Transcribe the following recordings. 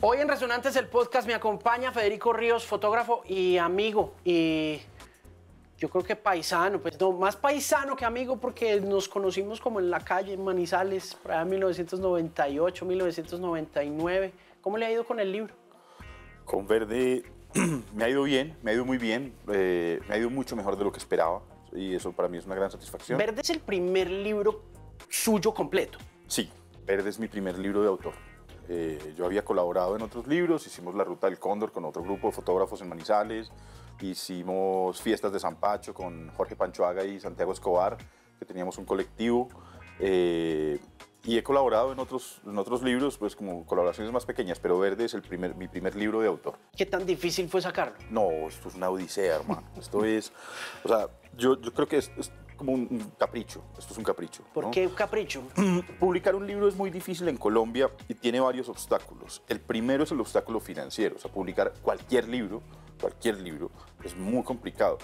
Hoy en Resonantes el podcast me acompaña Federico Ríos, fotógrafo y amigo. Y yo creo que paisano, pues no, más paisano que amigo porque nos conocimos como en la calle, en Manizales, por allá en 1998, 1999. ¿Cómo le ha ido con el libro? Con Verde me ha ido bien, me ha ido muy bien, eh, me ha ido mucho mejor de lo que esperaba y eso para mí es una gran satisfacción. Verde es el primer libro suyo completo. Sí, Verde es mi primer libro de autor. Eh, yo había colaborado en otros libros, hicimos La Ruta del Cóndor con otro grupo de fotógrafos en Manizales, hicimos Fiestas de San Pacho con Jorge Panchoaga y Santiago Escobar, que teníamos un colectivo. Eh, y he colaborado en otros, en otros libros, pues como colaboraciones más pequeñas, pero Verde es el primer, mi primer libro de autor. ¿Qué tan difícil fue sacarlo? No, esto es una odisea, hermano. Esto es, o sea, yo, yo creo que es, es como un capricho. Esto es un capricho. ¿Por ¿no? qué un capricho? Publicar un libro es muy difícil en Colombia y tiene varios obstáculos. El primero es el obstáculo financiero, o sea, publicar cualquier libro, cualquier libro, es muy complicado.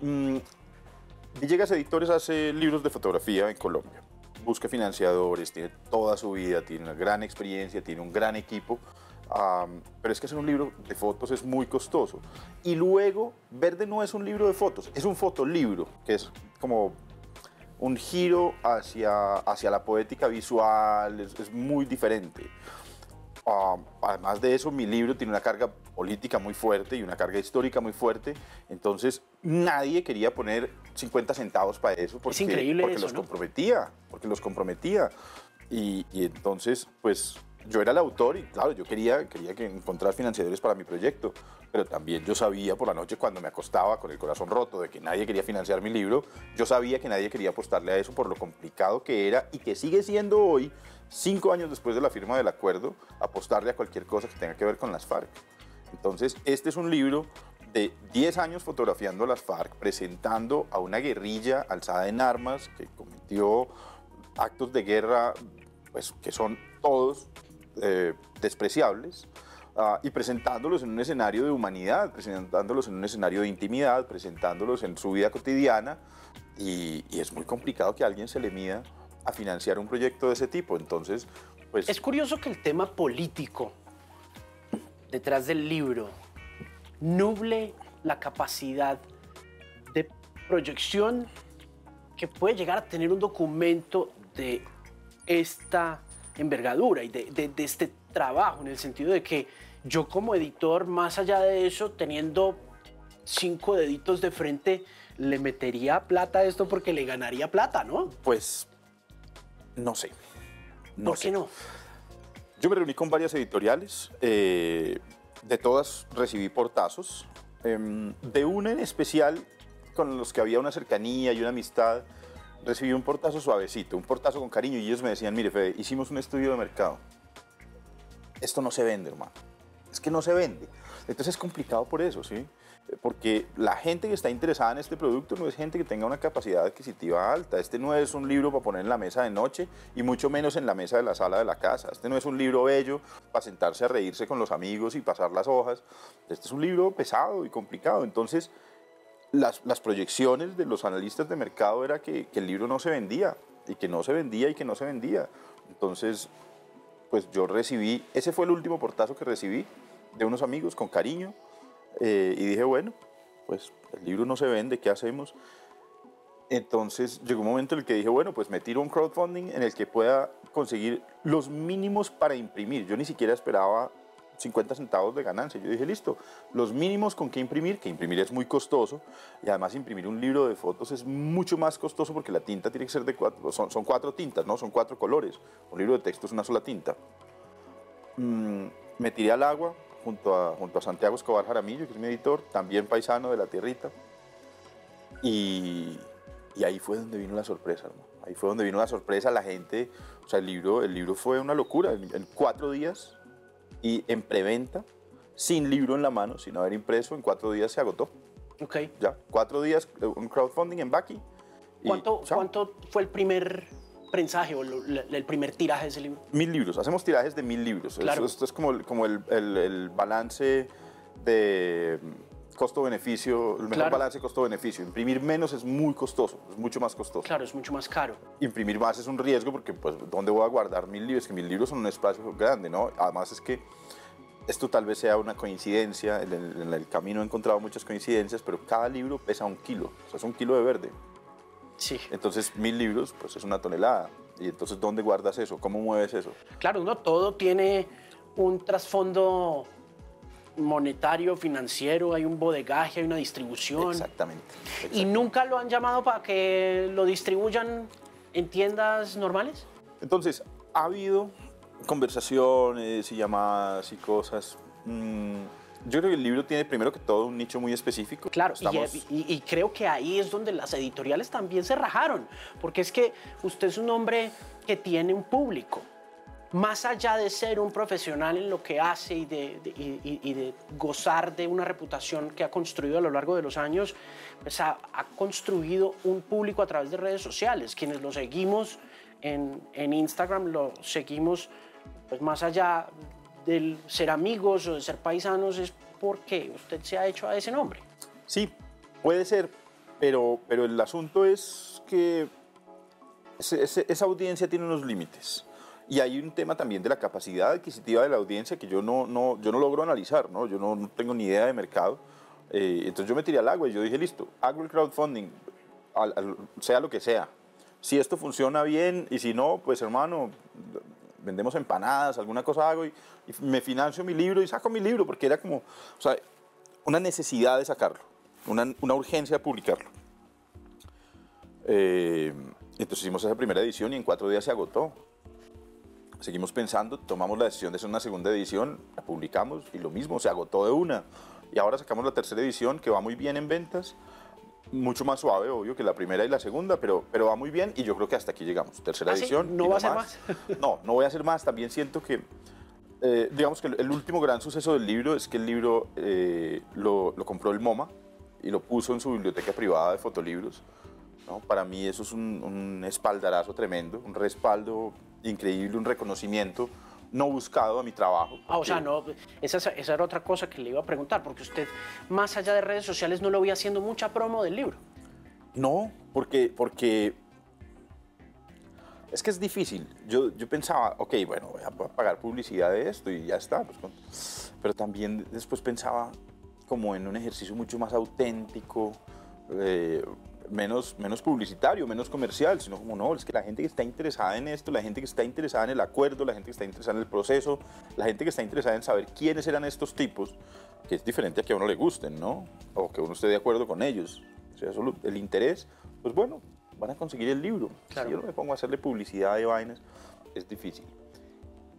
Mm, Villegas Editores hace libros de fotografía en Colombia. Busca financiadores, tiene toda su vida, tiene una gran experiencia, tiene un gran equipo. am, pero es que hacer un libro de fotos es muy costoso. Y luego, Verde no es un libro de fotos, es un fotolibro, que es como un giro hacia, hacia la poética visual, es, es muy diferente. Ah, además de eso, mi libro tiene una carga política muy fuerte y una carga histórica muy fuerte, entonces nadie quería poner 50 centavos para eso porque, increíble porque eso, los ¿no? comprometía, porque los comprometía. Y, y entonces, pues yo era el autor y claro, yo quería, quería que encontrar financiadores para mi proyecto, pero también yo sabía por la noche cuando me acostaba con el corazón roto de que nadie quería financiar mi libro, yo sabía que nadie quería apostarle a eso por lo complicado que era y que sigue siendo hoy, cinco años después de la firma del acuerdo, apostarle a cualquier cosa que tenga que ver con las FARC. Entonces, este es un libro de 10 años fotografiando las FARC, presentando a una guerrilla alzada en armas que cometió actos de guerra pues, que son todos eh, despreciables, ah, y presentándolos en un escenario de humanidad, presentándolos en un escenario de intimidad, presentándolos en su vida cotidiana, y, y es muy complicado que alguien se le mida a financiar un proyecto de ese tipo. Entonces, pues... Es curioso que el tema político detrás del libro nuble la capacidad de proyección que puede llegar a tener un documento de esta envergadura y de, de- de este trabajo, en el sentido de que yo como editor, más allá de eso, teniendo cinco deditos de frente, le metería plata a esto porque le ganaría plata, ¿no? Pues no sé. No ¿Por sé. qué no? Yo me reuní con varias editoriales, eh, de todas recibí portazos, em, de una en especial con los que había una cercanía y una amistad, recibí un portazo suavecito, un portazo con cariño y ellos me decían, mire Fede, hicimos un estudio de mercado, esto no se vende hermano, es que no se vende, entonces es complicado por eso, ¿sí? Porque la gente que está interesada en este producto no es gente que tenga una capacidad adquisitiva alta. Este no es un libro para poner en la mesa de noche y mucho menos en la mesa de la sala de la casa. Este no es un libro bello para sentarse a reírse con los amigos y pasar las hojas. Este es un libro pesado y complicado. Entonces, las, las proyecciones de los analistas de mercado era que, el libro no se vendía y que no se vendía y que no se vendía. Entonces, pues yo recibí, ese fue el último portazo que recibí de unos amigos con cariño eh, y dije, bueno, pues el libro no se vende, ¿qué hacemos? Entonces llegó un momento en el que dije, bueno, pues me tiro un crowdfunding en el que pueda conseguir los mínimos para imprimir. Yo ni siquiera esperaba 50 centavos de ganancia. Yo dije, listo, los mínimos con qué imprimir, que imprimir es muy costoso y además imprimir un libro de fotos es mucho más costoso porque la tinta tiene que ser de cuatro, son, cuatro tintas, ¿no? Son cuatro colores. Un libro de texto es una sola tinta. Mm, me tiré al agua junto a, junto a Santiago Escobar Jaramillo, que es mi editor, también paisano de la tierrita. Y, ahí fue donde vino la sorpresa, hermano. Ahí fue donde vino la sorpresa, la gente, o sea, el libro, el libro fue una locura. En cuatro días y en preventa, sin libro en la mano, sin haber impreso, en cuatro días se agotó. Ok. Ya, cuatro días, eh, un crowdfunding en Baki. ¿Cuánto. ¿Cuánto fue el primer prensaje o el primer tiraje de ese libro? Mil libros, hacemos tirajes de mil libros. Claro. Esto, esto es como, el- como el, el- el balance de costo-beneficio, el mejor Claro. balance costo-beneficio. Imprimir menos es muy costoso, es mucho más costoso. Claro, es mucho más caro. Imprimir más es un riesgo porque, pues, ¿dónde voy a guardar mil libros? Que mil libros son un espacio grande, ¿no? Además es que esto tal vez sea una coincidencia, en el, en el camino he encontrado muchas coincidencias, pero cada libro pesa un kilo, o sea, es un kilo de verde. Sí. Entonces, mil libros, pues es una tonelada. Y entonces, ¿dónde guardas eso? ¿Cómo mueves eso? Claro, no todo tiene un trasfondo monetario, financiero, hay un bodegaje, hay una distribución. Exactamente. ¿Y nunca lo han llamado para que lo distribuyan en tiendas normales? Entonces, ha habido conversaciones y llamadas y cosas. Mm, yo creo que el libro tiene primero que todo un nicho muy específico. Claro, y- Estamos- y, y creo que ahí es donde las editoriales también se rajaron, porque es que usted es un hombre que tiene un público. Más allá de ser un profesional en lo que hace y de, gozar de una reputación que ha construido a lo largo de los años, pues ha, construido un público a través de redes sociales. Quienes lo seguimos en, Instagram, lo seguimos pues más allá del ser amigos o de ser paisanos, es porque usted se ha hecho a ese nombre. Sí, puede ser, pero, pero el asunto es que esa audiencia tiene unos límites. Y hay un tema también de la capacidad adquisitiva de la audiencia que yo no, no, yo no logro analizar, ¿no? yo no, no tengo ni idea de mercado. Eh, entonces yo me tiré al agua y yo dije, listo, hago el crowdfunding, al- al- sea lo que sea. Si esto funciona bien y si no, pues hermano, vendemos empanadas, alguna cosa hago y, y me financio mi libro y saco mi libro porque era como, o sea, una necesidad de sacarlo, una, una urgencia de publicarlo. Eh, entonces hicimos esa primera edición y en cuatro días se agotó. Seguimos pensando, tomamos la decisión de hacer una segunda edición, la publicamos y lo mismo, se agotó de una. Y ahora sacamos la tercera edición que va muy bien en ventas, mucho más suave, obvio, que la primera y la segunda, pero, pero va muy bien y yo creo que hasta aquí llegamos. Tercera ¿Ah, sí? edición. ¿No y va a ser no, no voy a hacer más. También siento que, eh, digamos que el, el último gran suceso del libro es que el libro eh, lo, lo compró el MoMA y lo puso en su biblioteca privada de fotolibros. ¿no? Para mí eso es un, un espaldarazo tremendo, un respaldo increíble, un reconocimiento no buscado a mi trabajo. Ah, o sea, no, esa, es- esa era otra cosa que le iba a preguntar, porque usted, más allá de redes sociales, no lo veía haciendo mucha promo del libro. No, porque, porque es que es difícil. Yo, yo pensaba, ok, bueno, voy a pa- pagar publicidad de esto y ya está. pues, con- pero también después pensaba como en un ejercicio mucho más auténtico, eh, menos, menos publicitario, menos comercial, sino como no, es que la gente que está interesada en esto, la gente que está interesada en el acuerdo, la gente que está interesada en el proceso, la gente que está interesada en saber quiénes eran estos tipos, que es diferente a que a uno le gusten, ¿no? O que uno esté de acuerdo con ellos. O sea, solo el interés, pues bueno, van a conseguir el libro. Claro. Si yo no me pongo a hacerle publicidad de vainas, es difícil.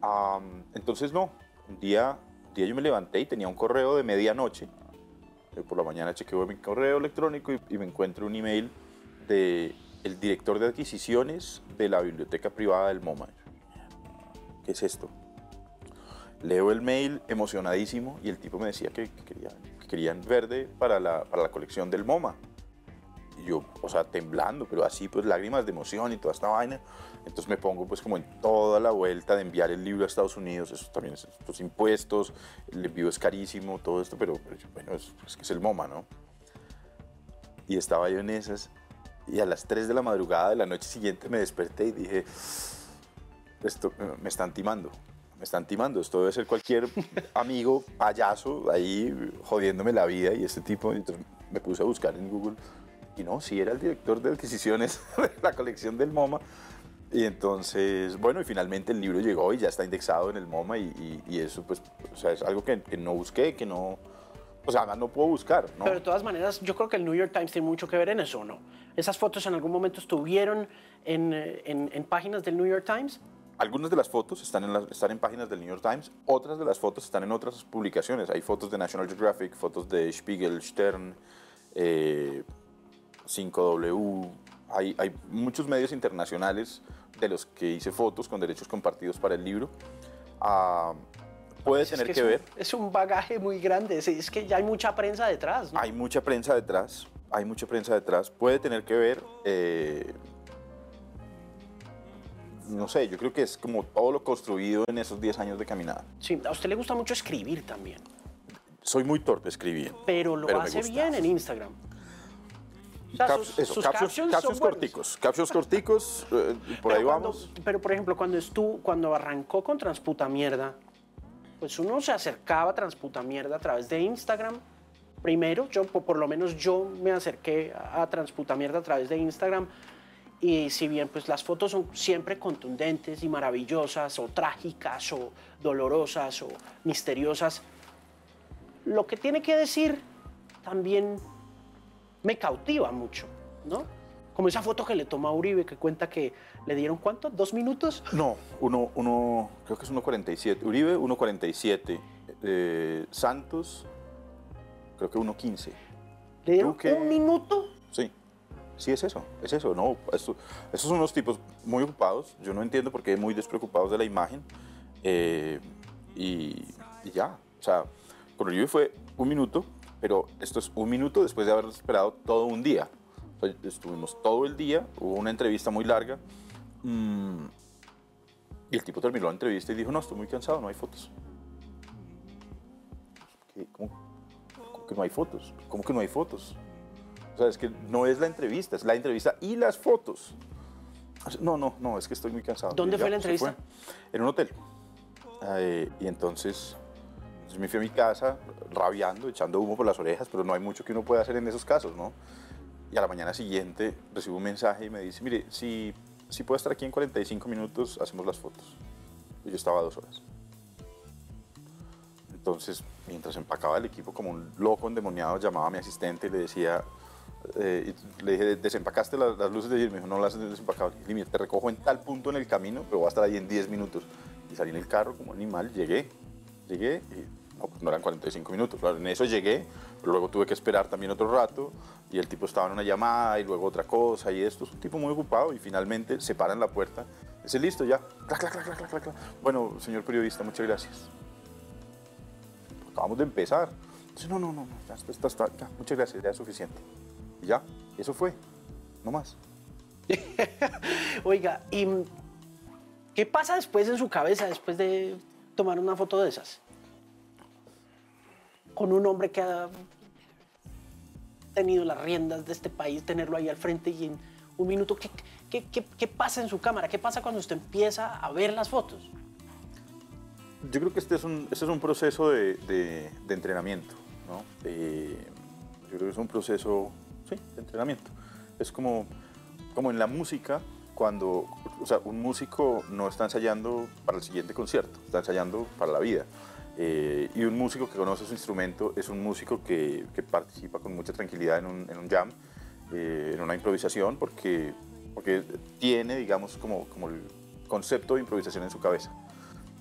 Am, entonces, no, un día, un día yo me levanté y tenía un correo de medianoche. Eh, Por la mañana chequeo mi correo electrónico y, me encuentro un email de el director de adquisiciones de la biblioteca privada del MoMA. ¿Qué es esto? Leo el mail emocionadísimo y el tipo me decía que, que quería- que querían verde para la, para la colección del MoMA. Y yo, o sea, temblando, pero así, pues lágrimas de emoción y toda esta vaina. Entonces me pongo pues como en toda la vuelta de enviar el libro a Estados Unidos, eso también es estos impuestos, el envío es carísimo, todo esto, pero, pero yo, bueno, es, es que es el MoMA, ¿no? Y estaba yo en esas y a las 3 de la madrugada de la noche siguiente me desperté y dije, esto eh, me están timando, me están timando, esto debe ser cualquier amigo payaso ahí jodiéndome la vida y este tipo, y entonces me puse a buscar en Google y no, sí era el director de adquisiciones de la colección del MoMA. Y entonces, bueno, y finalmente el libro llegó y ya está indexado en el MoMA y, y- y eso pues, o sea, es algo que, que no busqué, que no, o sea, además no puedo buscar, ¿no? Pero de todas maneras, yo creo que el New York Times tiene mucho que ver en eso, ¿no? ¿Esas fotos en algún momento estuvieron en, en- en páginas del New York Times? Algunas de las fotos están en, las- están en páginas del New York Times, otras de las fotos están en otras publicaciones. Hay fotos de National Geographic, fotos de Spiegel, Stern, eh, 5W. Hay, hay muchos medios internacionales de los que hice fotos con derechos compartidos para el libro. Ah, puede Es tener que que, es un- ver. Es un bagaje muy grande, es, es que ya hay mucha prensa detrás, ¿no? Hay mucha prensa detrás, hay mucha prensa detrás. Puede tener que ver, eh, no sé, yo creo que es como todo lo construido en esos 10 años de caminada. Sí, a usted le gusta mucho escribir también, Soy muy torpe escribiendo. pero lo Pero hace bien en Instagram. O sea, Cap- sus, eso, sus captions, corticos, captions corticos, eh, por Pero ahí cuando- vamos. Pero, por ejemplo, cuando estuvo, cuando arrancó con Transputa Mierda, pues uno se acercaba a Transputa Mierda a través de Instagram. Primero, yo, po- por lo menos yo me acerqué a a Transputa Mierda a través de Instagram. Y si bien pues las fotos son siempre contundentes y maravillosas, o trágicas, o dolorosas, o misteriosas, lo que tiene que decir también me cautiva mucho, ¿no? Como esa foto que le toma a Uribe, que cuenta que le dieron cuánto, dos minutos. No, uno, uno, creo que es 1.47. Uribe, 1.47. Eh, Santos, creo que 1.15. Le dieron ¿Tú qué? un minuto. Sí, sí es eso, es eso. No, esto- estos son unos tipos muy ocupados. Yo no entiendo por qué muy despreocupados de la imagen. Eh, y, y ya, o sea, con Uribe fue un minuto, pero esto es un minuto después de haber esperado todo un día. O sea, estuvimos todo el día, hubo una entrevista muy larga. mm, y el tipo terminó la entrevista y dijo, no, estoy muy cansado, no hay fotos. ¿Cómo, cómo que no hay fotos? ¿Cómo que no hay fotos? O sea, es que no es la entrevista, es la entrevista y las fotos. No, no, no, es que estoy muy cansado. ¿Dónde fue la entrevista? En un hotel. Eh, y entonces, entonces me fui a mi casa rabiando, echando humo por las orejas, pero no hay mucho que uno pueda hacer en esos casos, ¿no? Y a la mañana siguiente recibo un mensaje y me dice, mire, si, si puedo estar aquí en 45 minutos, hacemos las fotos. Y yo estaba dos horas. Entonces, mientras empacaba el equipo como un loco endemoniado, llamaba a mi asistente y le decía, eh, y le dije, ¿desempacaste las, las luces de? Me dijo, no las he desempacado. Le dije, "Mira, te recojo en tal punto en el camino, pero voy a estar ahí en 10 minutos. Y salí en el carro como animal, llegué, llegué y no, pues no eran 45 minutos. Claro, en eso llegué, pero luego tuve que esperar también otro rato y el tipo estaba en una llamada y luego otra cosa y esto. Es un tipo muy ocupado y finalmente se para en la puerta. Dice, listo, ya. Clac, clac, clac. Bueno, señor periodista, muchas gracias acabamos de empezar. Dice, no, no, no, muchas gracias, ya es suficiente. Y ya, eso fue, no más. Oiga, ¿y qué pasa después en su cabeza después de tomar una foto de esas? Con un hombre que ha tenido las riendas de este país, tenerlo ahí al frente y en un minuto, ¿qué, qué, qué- pasa en su cámara? ¿Qué pasa cuando usted empieza a ver las fotos? Yo creo que este es un, este es un proceso de, de- entrenamiento, ¿no? Eh, yo creo que es un proceso, de entrenamiento. Es como, como en la música, cuando, o sea, un músico no está ensayando para el siguiente concierto, está ensayando para la vida. Eh, y un músico que conoce su instrumento es un músico que, que participa con mucha tranquilidad en un, en un jam, eh, en una improvisación, porque, porque tiene, digamos, como, como el concepto de improvisación en su cabeza.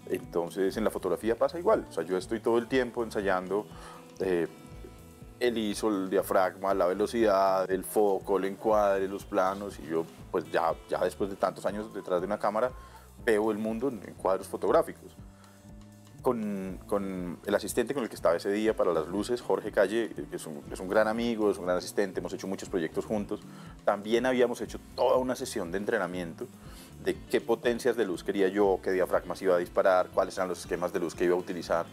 Entonces en la fotografía pasa igual. O sea, yo estoy todo el tiempo ensayando eh, el ISO, el diafragma, la velocidad, el foco, el encuadre, los planos. Y yo, pues ya, ya después de tantos años detrás de una cámara, veo el mundo en, en cuadros fotográficos. Con, con el asistente con el que estaba ese día para las luces, Jorge Calle, que es un, es un gran amigo, es un gran asistente, hemos hecho muchos proyectos juntos. También habíamos hecho toda una sesión de entrenamiento de qué potencias de luz quería yo, qué diafragmas iba a disparar, cuáles eran los esquemas de luz que iba a utilizar.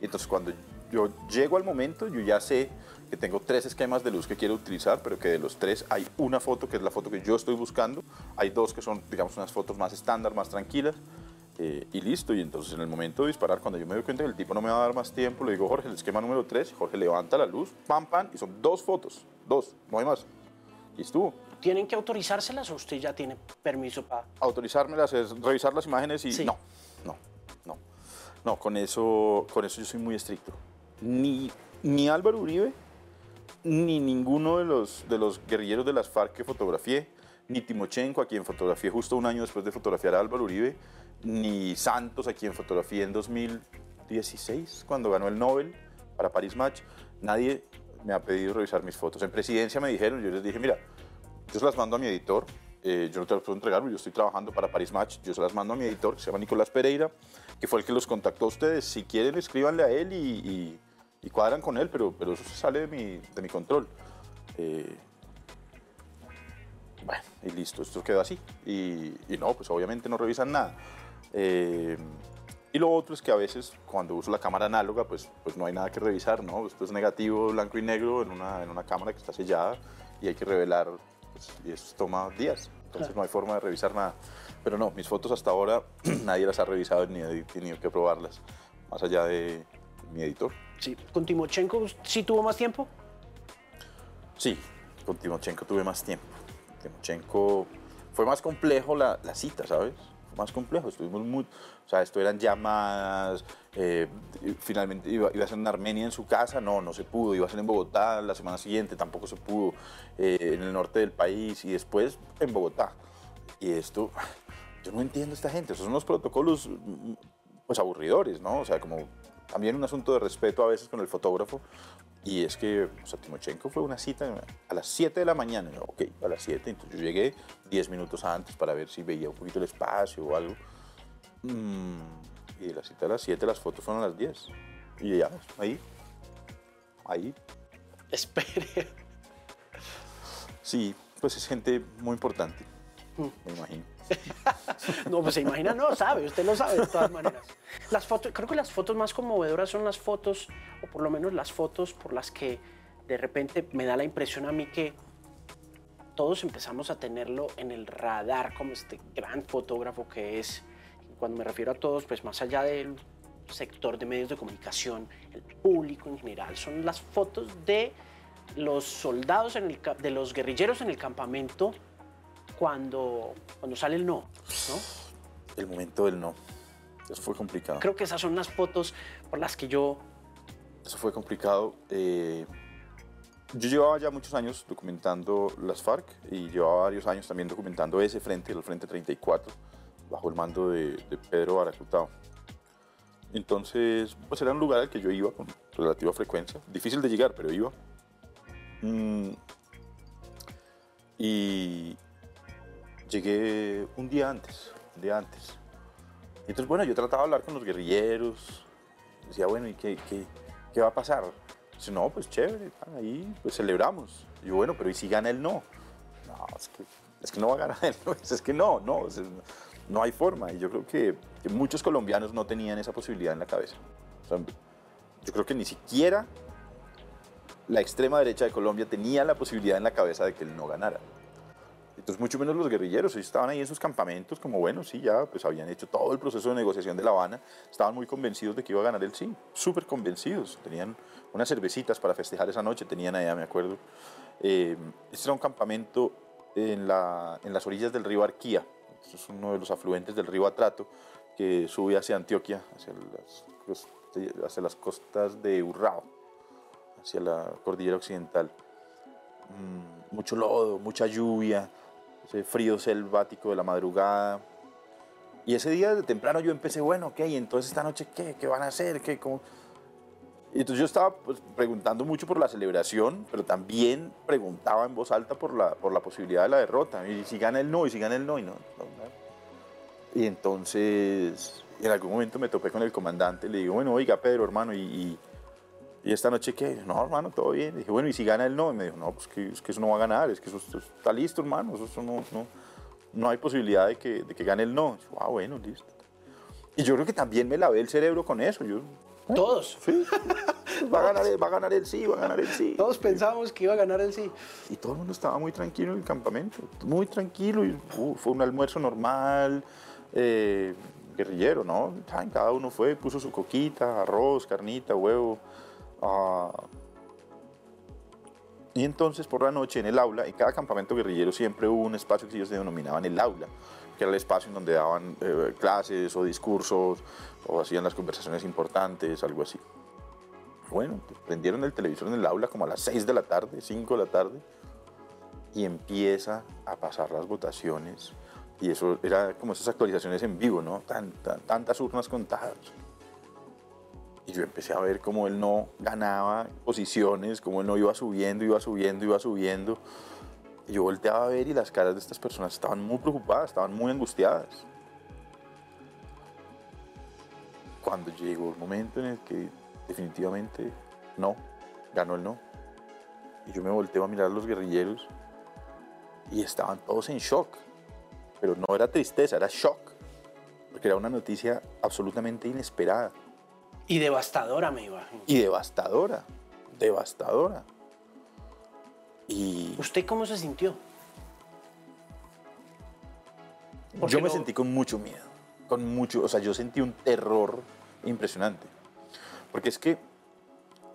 Y entonces cuando yo llego al momento, yo ya sé que tengo tres esquemas de luz que quiero utilizar, pero que de los tres hay una foto que es la foto que yo estoy buscando, hay dos que son, digamos, unas fotos más estándar, más tranquilas, eh, y listo. Y entonces en el momento de disparar, cuando yo me doy cuenta que el tipo no me va a dar más tiempo, le digo, Jorge, el esquema número tres, Jorge levanta la luz, pam, pam, y son dos fotos, dos, no hay más. Y estuvo. ¿Tienen que autorizárselas o usted ya tiene permiso para...? autorizármelas es revisar las imágenes y Sí. no, no, no, no, con eso, con eso yo soy muy estricto. Ni, ni Álvaro Uribe, ni ninguno de los, de los guerrilleros de las FARC que fotografié, ni Timochenko, a quien fotografié justo un año después de fotografiar a Álvaro Uribe, ni Santos, a quien fotografié en 2016, cuando ganó el Nobel para Paris Match, nadie me ha pedido revisar mis fotos. En presidencia me dijeron, yo les dije, mira, yo se las mando a mi editor, eh, yo no te las puedo entregar, yo estoy trabajando para Paris Match, yo se las mando a mi editor, que se llama Nicolás Pereira, que fue el que los contactó a ustedes. Si quieren, escríbanle a él y, y- cuadran con él, pero, pero eso sale de mi, de mi control. Eh, bueno, y listo, esto quedó así. Y no, pues obviamente no revisan nada. Eh, y lo otro es que a veces cuando uso la cámara análoga, pues, pues no hay nada que revisar, ¿no? Esto es negativo, blanco y negro en una, en una cámara que está sellada y hay que revelar, pues, y eso toma días. Entonces no hay forma de revisar nada. Pero no, mis fotos hasta ahora nadie las ha revisado ni he tenido que probarlas. más allá de mi editor. Sí. ¿Con Timochenko sí tuvo más tiempo? Sí, con Timochenko tuve más tiempo. Timochenko fue más complejo la, la cita, ¿sabes? Más complejo. Estuvimos muy. O sea, esto eran llamadas. eh, finalmente iba, iba a ser en Armenia en su casa. No, no se pudo. Iba a ser en Bogotá la semana siguiente. Tampoco se pudo. eh, en el norte del país. Y después en Bogotá. Y esto. Yo no entiendo a esta gente. Esos son los protocolos. mm, Pues aburridores, ¿no? O sea, como. También un asunto de respeto a veces con el fotógrafo. Y es que o sea, Timochenko fue una cita a las 7 de la mañana. Yo, ok, a las 7. Entonces yo llegué 10 minutos antes para ver si veía un poquito el espacio o algo. Mm, y de la cita a las 7 las fotos fueron a las 10. Y ya, ahí. Ahí. Espere. Sí, pues es gente muy importante, me imagino. No, pues se imagina, no sabe, usted lo sabe de todas maneras. Las fotos, creo que las fotos más conmovedoras son las fotos, o por lo menos las fotos por las que de repente me da la impresión a mí que todos empezamos a tenerlo en el radar como este gran fotógrafo que es. Cuando me refiero a todos, pues más allá del sector de medios de comunicación, el público en general, son las fotos de los soldados, de los guerrilleros en el campamento cuando, cuando sale el no, ¿no? El momento del no. Eso fue complicado. Creo que esas son las fotos por las que yo... Eso fue complicado. eh, yo llevaba ya muchos años documentando las FARC y llevaba varios años también documentando ese frente, el Frente 34, bajo el mando de, de Pedro Baracutao. Entonces, pues era un lugar al que yo iba con relativa frecuencia. Difícil de llegar, pero iba. Mm, y llegué un día antes, un día antes. Entonces, bueno, yo trataba de hablar con los guerrilleros. Decía, bueno, ¿y qué, qué, qué va a pasar? Dice, no, pues chévere, ahí pues celebramos. Y yo, bueno, pero ¿y si gana el no? No, es que, es que no va a ganar el no. Es que no, no, no hay forma. Y yo creo que, muchos colombianos no tenían esa posibilidad en la cabeza. Yo creo que ni siquiera la extrema derecha de Colombia tenía la posibilidad en la cabeza de que él no ganara. Entonces, mucho menos los guerrilleros, estaban ahí en sus campamentos, como bueno, sí, ya, pues habían hecho todo el proceso de negociación de La Habana, estaban muy convencidos de que iba a ganar el sí, súper convencidos, tenían unas cervecitas para festejar esa noche, tenían allá, me acuerdo. Eh, este era un campamento en, la, en las orillas del río Arquía, Este es uno de los afluentes del río Atrato, que sube hacia Antioquia, hacia las, hacia las costas de Urrao, hacia la cordillera occidental mm, mucho lodo, mucha lluvia, ese frío selvático de la madrugada. Y ese día de temprano yo empecé, bueno, ok, entonces esta noche, ¿qué? ¿Qué van a hacer? ¿Qué? ¿Cómo? Y entonces yo estaba pues, preguntando mucho por la celebración, pero también preguntaba en voz alta por la, por la posibilidad de la derrota. Y si gana el no, y si gana el no, y no. Y entonces, en algún momento me topé con el comandante, le digo, bueno, oiga, Pedro, hermano, y- y ¿Y esta noche qué? No, hermano, todo bien. Dije, bueno, ¿y si gana el no? Y me dijo, no, pues que, es que eso no va a ganar, es que eso, eso está listo, hermano, eso, eso no, no, no hay posibilidad de que, de que gane el no. Yo, ah, bueno, listo. Y yo creo que también me lavé el cerebro con eso. Yo, Todos, sí, va a ganar, va a ganar el sí, va a ganar el sí. todos pensábamos que iba a ganar el sí. Y todo el mundo estaba muy tranquilo en el campamento, muy tranquilo. Y, uh, fue un almuerzo normal, eh, guerrillero, ¿no? Cada uno fue, puso su coquita, arroz, carnita, huevo. Ah. y entonces por la noche en el aula, en cada campamento guerrillero siempre hubo un espacio que ellos denominaban el aula, que era el espacio en donde daban eh, clases o discursos o hacían las conversaciones importantes, algo así. Bueno, prendieron el televisor en el aula como a las 6 de la tarde, 5 de la tarde, y empieza a pasar las votaciones. Y eso era como esas actualizaciones en vivo, ¿no? Tan- tan- tantas urnas contadas. Yo empecé a ver cómo él no ganaba posiciones, cómo él no iba subiendo, iba subiendo, iba subiendo. Yo volteaba a ver y las caras de estas personas estaban muy preocupadas, estaban muy angustiadas. Cuando llegó el momento en el que definitivamente no, ganó el no. Y yo me volteo a mirar a los guerrilleros y estaban todos en shock. Pero no era tristeza, era shock. Porque era una noticia absolutamente inesperada Y devastadora, me imagino. y devastadora. Devastadora. Y ¿Usted cómo se sintió? Porque yo me no- sentí con mucho miedo. Con mucho, o sea, yo sentí un terror impresionante. Porque es que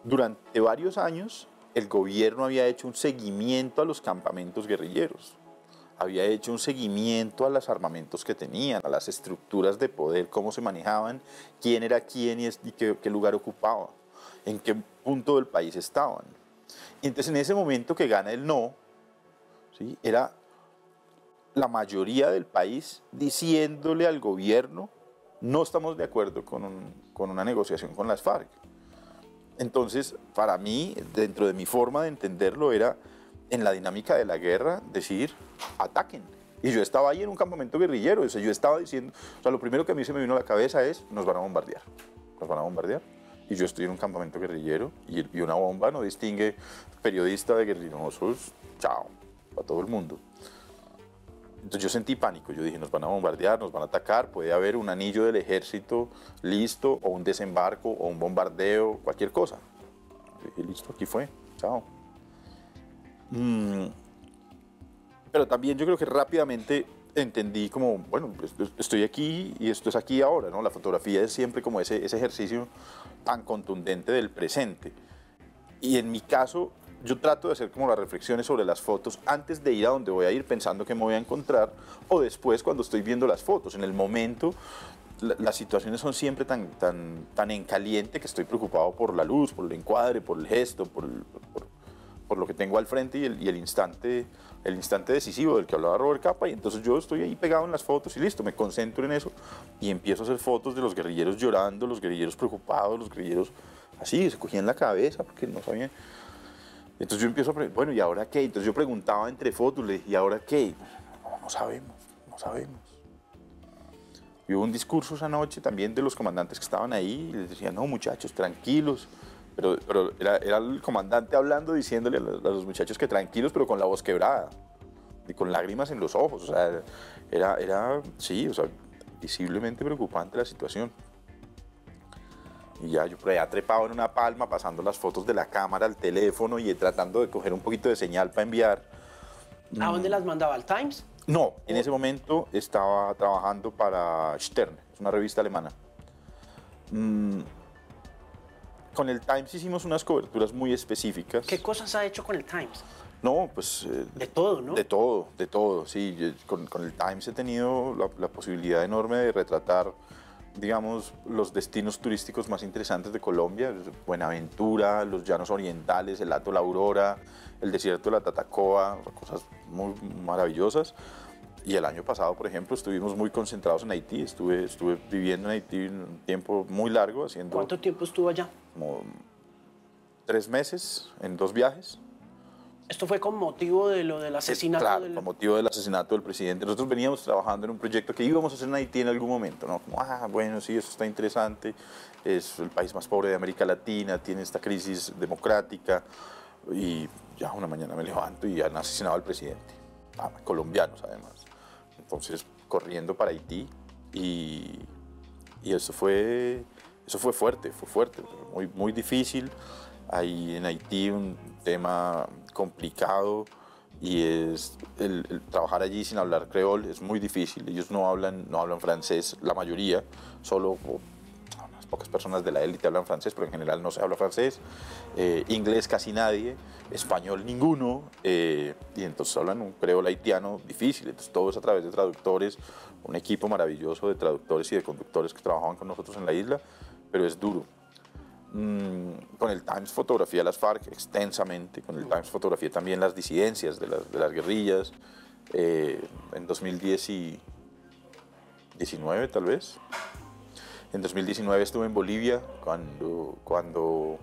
durante varios años el gobierno había hecho un seguimiento a los campamentos guerrilleros, había hecho un seguimiento a los armamentos que tenían, a las estructuras de poder, cómo se manejaban, quién era quién y, qué, lugar ocupaba, en qué punto del país estaban. Entonces en ese momento que gana el no, ¿sí? era la mayoría del país diciéndole al gobierno, no estamos de acuerdo con, con una negociación con las FARC. Entonces, para mí, dentro de mi forma de entenderlo, era en la dinámica de la guerra decir, ataquen. Y yo estaba ahí en un campamento guerrillero, o sea, yo estaba diciendo, o sea, lo primero que a mí se me vino a la cabeza es, nos van a bombardear, nos van a bombardear. Y yo estoy en un campamento guerrillero y, y una bomba no distingue periodista de guerrillerosos, chao, para todo el mundo. Entonces yo sentí pánico, yo dije, nos van a bombardear, nos van a atacar, puede haber un anillo del ejército listo, o un desembarco, o un bombardeo, cualquier cosa. Yo dije, listo, aquí fue, chao. Mm, Pero también yo creo que rápidamente entendí como, bueno, pues, estoy aquí y esto es aquí ahora, ¿no? La fotografía es siempre como ese, ese ejercicio tan contundente del presente. Y en mi caso, yo trato de hacer como las reflexiones sobre las fotos antes de ir a donde voy a ir pensando que me voy a encontrar o después cuando estoy viendo las fotos. En el momento la- las situaciones son siempre tan, tan, tan en caliente que estoy preocupado por la luz, por el encuadre, por el gesto, por, por, por lo que tengo al frente y el, y el instante, el instante decisivo del que hablaba Robert Capa. Y entonces yo estoy ahí pegado en las fotos y listo, me concentro en eso y empiezo a hacer fotos de los guerrilleros llorando, los guerrilleros preocupados, los guerrilleros así, se cogían la cabeza porque no sabían. Entonces yo empiezo a preguntar, bueno, ¿y ahora qué? Entonces yo preguntaba entre fotos, le dije, ¿y ahora qué? No, no sabemos, no sabemos. Y hubo un discurso esa noche también de los comandantes que estaban ahí y les decían, no, muchachos, tranquilos. Pero, pero era, era el comandante hablando, diciéndole a los, a los muchachos que tranquilos, pero con la voz quebrada y con lágrimas en los ojos. O sea, era, era sí, o sea, visiblemente preocupante la situación. Y ya yo por allá trepado en una palma, pasando las fotos de la cámara al teléfono y tratando de coger un poquito de señal para enviar. ¿A dónde las mandaba? ¿Al Times? No, en ese momento estaba trabajando para Stern, es una revista alemana. Con el Times hicimos unas coberturas muy específicas. ¿Qué cosas ha hecho con el Times? No, pues... eh, De todo, ¿no? De todo, de todo, sí. Yo con, con el Times he tenido la, la posibilidad enorme de retratar, digamos, los destinos turísticos más interesantes de Colombia. Buenaventura, los llanos orientales, el Hato La Aurora, el desierto de la Tatacoa, cosas muy maravillosas. Y el año pasado, por ejemplo, estuvimos muy concentrados en Haití. Estuve, estuve viviendo en Haití un tiempo muy largo, haciendo ¿Cuánto tiempo estuvo allá? como tres meses en dos viajes. Esto fue con motivo de lo del asesinato Claro, del... con motivo del asesinato del presidente. Nosotros veníamos trabajando en un proyecto que íbamos a hacer en Haití en algún momento, ¿no? Como, ah, bueno, sí, eso está interesante, es el país más pobre de América Latina, tiene esta crisis democrática, y ya una mañana me levanto y han asesinado al presidente, ah, colombianos además. Entonces, corriendo para Haití, y, y eso fue, eso fue fuerte, fue fuerte, muy, muy difícil. Hay en Haití un tema complicado y es el, el trabajar allí sin hablar creol es muy difícil. Ellos no hablan, no hablan francés, la mayoría, solo pocas personas de la élite hablan francés, pero en general no se habla francés. Eh, inglés casi nadie, español ninguno, eh, y entonces hablan un creol haitiano difícil. Entonces todo es a través de traductores, un equipo maravilloso de traductores y de conductores que trabajaban con nosotros en la isla, pero es duro. Mm, con el Times fotografía las FARC extensamente, con el Times fotografía también las disidencias de las, de las guerrillas. Eh, en 2019 tal vez. En 2019 estuve en Bolivia cuando, cuando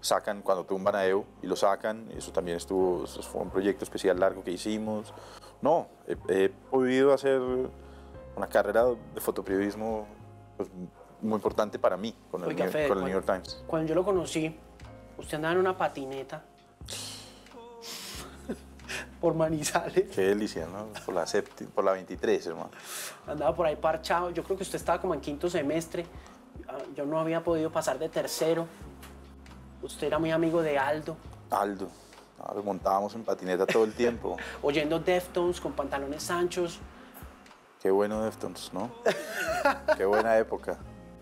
sacan, cuando tumban a Evo y lo sacan. Eso también estuvo, eso fue un proyecto especial largo que hicimos. No, he, he podido hacer una carrera de fotoperiodismo pues, muy importante para mí con el, Oiga, New- Fede, con el cuando- New York Times. Cuando yo lo conocí, usted andaba en una patineta por Manizales, Qué delicia, ¿no? Por la, septi- por la 23, hermano. andaba por ahí parchado. Yo creo que usted estaba como en quinto semestre. Ah, Yo no había podido pasar de tercero. Usted era muy amigo de Aldo, Aldo. Ahora montábamos en patineta todo el tiempo. oyendo Deftones con pantalones anchos. Qué bueno Deftones, ¿no? Qué buena época.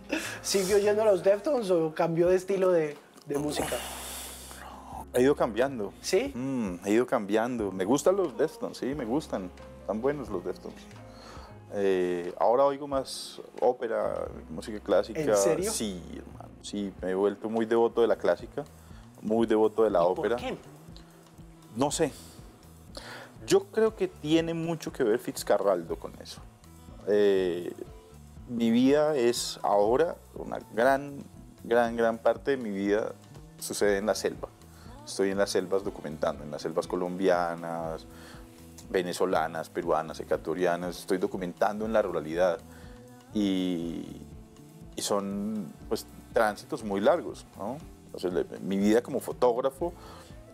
¿Sigue oyendo los Deftones o cambió de estilo de, de música? Ha ido cambiando. ¿Sí? Mm, ha ido cambiando. Me gustan los Deftones, sí, me gustan. Están buenos los Deftones. Eh, ahora oigo más ópera, música clásica. ¿En serio? Sí, hermano. Sí, me he vuelto muy devoto de la clásica, muy devoto de la ¿Y ópera. ¿Por qué? No sé. Yo creo que tiene mucho que ver Fitzcarraldo con eso. Eh, mi vida es ahora, una gran, gran, gran parte de mi vida sucede en la selva. Estoy en las selvas documentando, en las selvas colombianas, venezolanas, peruanas, ecuatorianas. Estoy documentando en la ruralidad. Y, y son pues, tránsitos muy largos. ¿no? Mi vida como fotógrafo,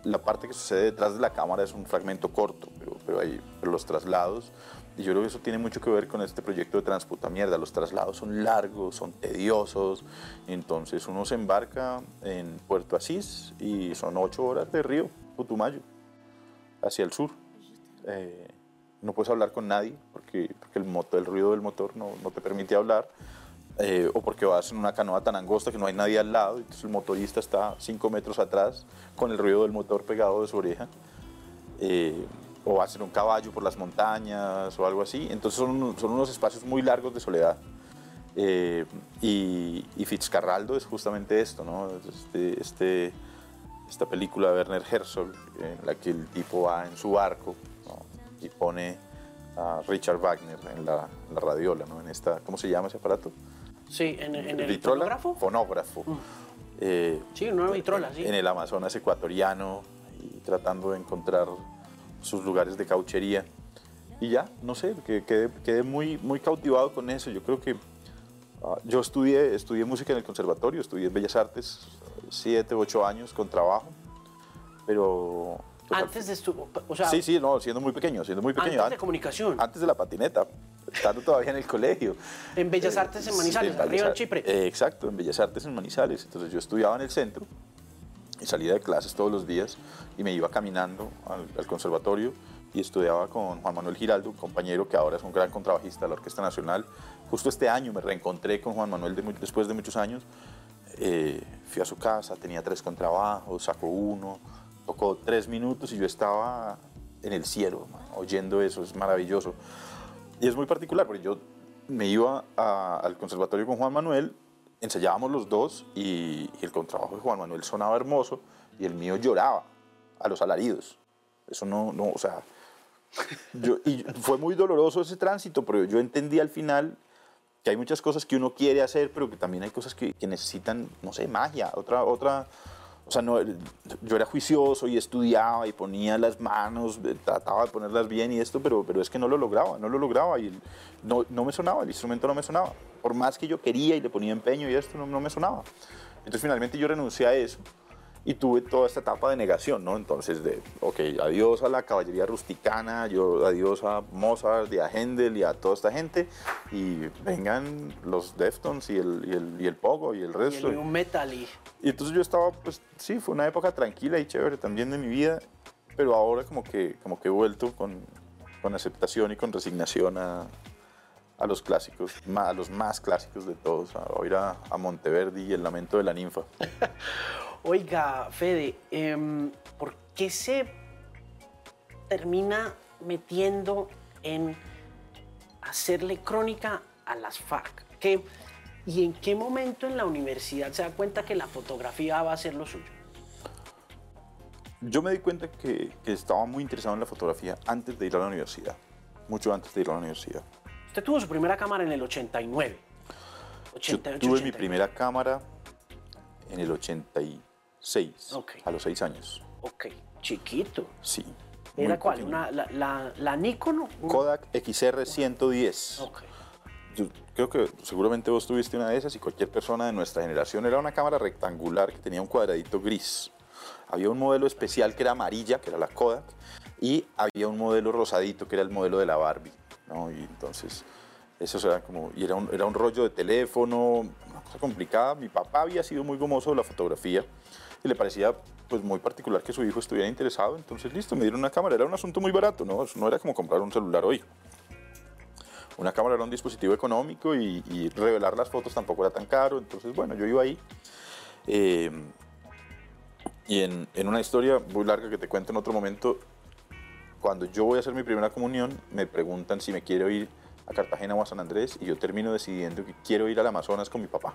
la parte que sucede detrás de la cámara es un fragmento corto, pero, pero hay pero los traslados. Y yo creo que eso tiene mucho que ver con este proyecto de Transputa Mierda. Los traslados son largos, son tediosos. Entonces uno se embarca en Puerto Asís y son ocho horas de río, Putumayo, hacia el sur. Eh, no puedes hablar con nadie porque, porque el, motor, el ruido del motor no, no te permite hablar. eh, o porque vas en una canoa tan angosta que no hay nadie al lado, entonces el motorista está cinco metros atrás con el ruido del motor pegado de su oreja. Eh, o en un caballo por las montañas o algo así. Entonces son, son unos espacios muy largos de soledad. Eh, y, y Fitzcarraldo es justamente esto, ¿no? Este, este, esta película de Werner Herzog, en la que el tipo va en su barco ¿no? y pone a Richard Wagner en la, en la radiola, ¿no? En esta, ¿cómo se llama ese aparato? Sí, en, en el fonógrafo. Fonógrafo. Eh, Sí, una vitrola, sí. en el Amazonas ecuatoriano y tratando de encontrar sus lugares de cauchería. Y ya, no sé, que- quedé, quedé muy, muy cautivado con eso. Yo creo que ah, yo estudié, estudié música en el conservatorio, estudié Bellas Artes, siete, ocho años con trabajo, pero... pues, Antes de estu- o sea, Sí, sí, no, siendo muy pequeño, siendo muy pequeño. antes de comunicación. antes de la patineta, estando todavía en el colegio. En Bellas Artes en Manizales, en arriba en Chipre. eh, exacto, en Bellas Artes en Manizales. Entonces yo estudiaba en el centro y salía de clases todos los días y me iba caminando al, al conservatorio y estudiaba con Juan Manuel Giraldo, un compañero que ahora es un gran contrabajista de la Orquesta Nacional. Justo este año me reencontré con Juan Manuel de después de muchos años. Eh, fui a su casa, tenía tres contrabajos, sacó uno, tocó tres minutos y yo estaba en el cielo, oyendo eso, es maravilloso. Y es muy particular porque yo me iba a- al conservatorio con Juan Manuel, ensayábamos los dos y, el contrabajo de Juan Manuel sonaba hermoso y el mío lloraba a los alaridos. Eso no, no o sea, y fue muy doloroso ese tránsito, pero yo entendí al final que hay muchas cosas que uno quiere hacer, pero que también hay cosas que, que necesitan, no sé, magia, otra, otra, o sea, no, yo era juicioso y estudiaba y ponía las manos, eh, trataba de ponerlas bien y esto, pero, pero es que no lo lograba, no lo lograba y no, no me sonaba, el instrumento no me sonaba. Por más que yo quería y le ponía empeño y esto, no, no me sonaba. Entonces finalmente yo renuncié a eso y tuve toda esta etapa de negación, ¿no? Entonces, de, ok, adiós a la caballería rusticana, yo, adiós a Mozart y a Händel y a toda esta gente, y vengan los Deftones y el, y el, y el Pogo y el Y resto. el new metal y Y entonces yo estaba, pues sí, fue una época tranquila y chévere también de mi vida, pero ahora como que, como que he vuelto con, con aceptación y con resignación a, a los clásicos, a los más clásicos de todos, a oír a, a Monteverdi y el lamento de la ninfa. Oiga, Fede, em, ¿por qué se termina metiendo en hacerle crónica a las FARC? ¿Qué- ¿Y en qué momento en la universidad se da cuenta que la fotografía va a ser lo suyo? Yo me di cuenta que, que estaba muy interesado en la fotografía antes de ir a la universidad, mucho antes de ir a la universidad. Usted tuvo su primera cámara en el 89. Yo 88, tuve mi 89. primera cámara en el 86, Ok. a los 6 años. Ok, chiquito. Sí. ¿Era cuál? Una, la, la, la Nikon? Kodak XR 110. Ok. Yo creo que seguramente vos tuviste una de esas y cualquier persona de nuestra generación. Era una cámara rectangular que tenía un cuadradito gris. Había un modelo especial que era amarilla, que era la Kodak, y había un modelo rosadito, que era el modelo de la Barbie. ¿no? Y entonces, eso era como, y era un, era un rollo de teléfono, una cosa complicada. Mi papá había sido muy gomoso de la fotografía y le parecía pues muy particular que su hijo estuviera interesado. Entonces, listo, me dieron una cámara. Era un asunto muy barato, ¿no? No era como comprar un celular hoy una cámara era un dispositivo económico y, y revelar las fotos tampoco era tan caro, entonces bueno, yo iba ahí. Eh, y en, en, una historia muy larga que te cuento en otro momento, cuando yo voy a hacer mi primera comunión, me preguntan si me quiero ir a Cartagena o a San Andrés y yo termino decidiendo que quiero ir al Amazonas con mi papá.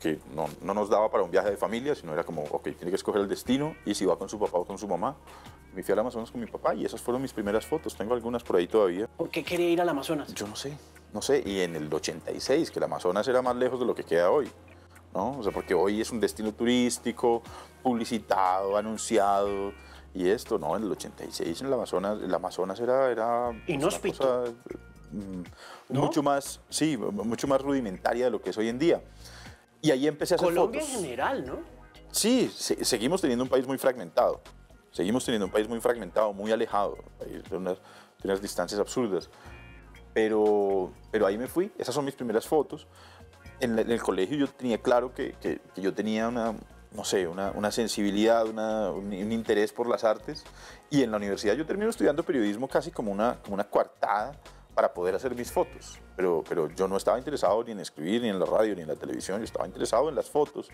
Porque no, no nos daba para un viaje de familia, sino era como, ok, tiene que escoger el destino y si va con su papá o con su mamá. Me fui al Amazonas con mi papá y esas fueron mis primeras fotos. Tengo algunas por ahí todavía. ¿Por qué quería ir al Amazonas? Yo no sé, no sé. Y en el 86, que el Amazonas era más lejos de lo que queda hoy. ¿no? O sea, porque hoy es un destino turístico, publicitado, anunciado. Y esto, no, en el 86 en el Amazonas, el Amazonas era... era Inhóspito. Cosa, mm, ¿No? Mucho más, sí, mucho más rudimentaria de lo que es hoy en día. Y ahí empecé a hacer Colombia fotos. en general, ¿no? Sí, se, seguimos teniendo un país muy fragmentado. Seguimos teniendo un país muy fragmentado, muy alejado, de unas, de unas distancias absurdas. Pero, pero ahí me fui, esas son mis primeras fotos. En, en el colegio yo tenía claro que, que, que yo tenía una, no sé, una, una sensibilidad, una, un, un, interés por las artes. Y en la universidad yo termino estudiando periodismo casi como una, como una coartada para poder hacer mis fotos. Pero, pero yo no estaba interesado ni en escribir, ni en la radio, ni en la televisión, yo estaba interesado en las fotos.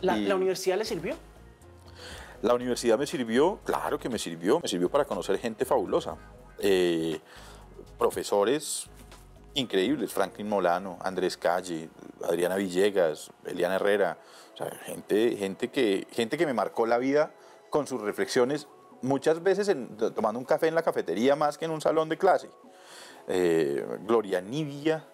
¿La, y... ¿la universidad le sirvió? La universidad me sirvió, claro que me sirvió, me sirvió para conocer gente fabulosa. Eh, profesores increíbles, Franklin Molano, Andrés Calle, Adriana Villegas, Eliana Herrera, o sea, gente, gente, que, gente que me marcó la vida con sus reflexiones, muchas veces en, tomando un café en la cafetería más que en un salón de clase. Eh, Gloria Nivia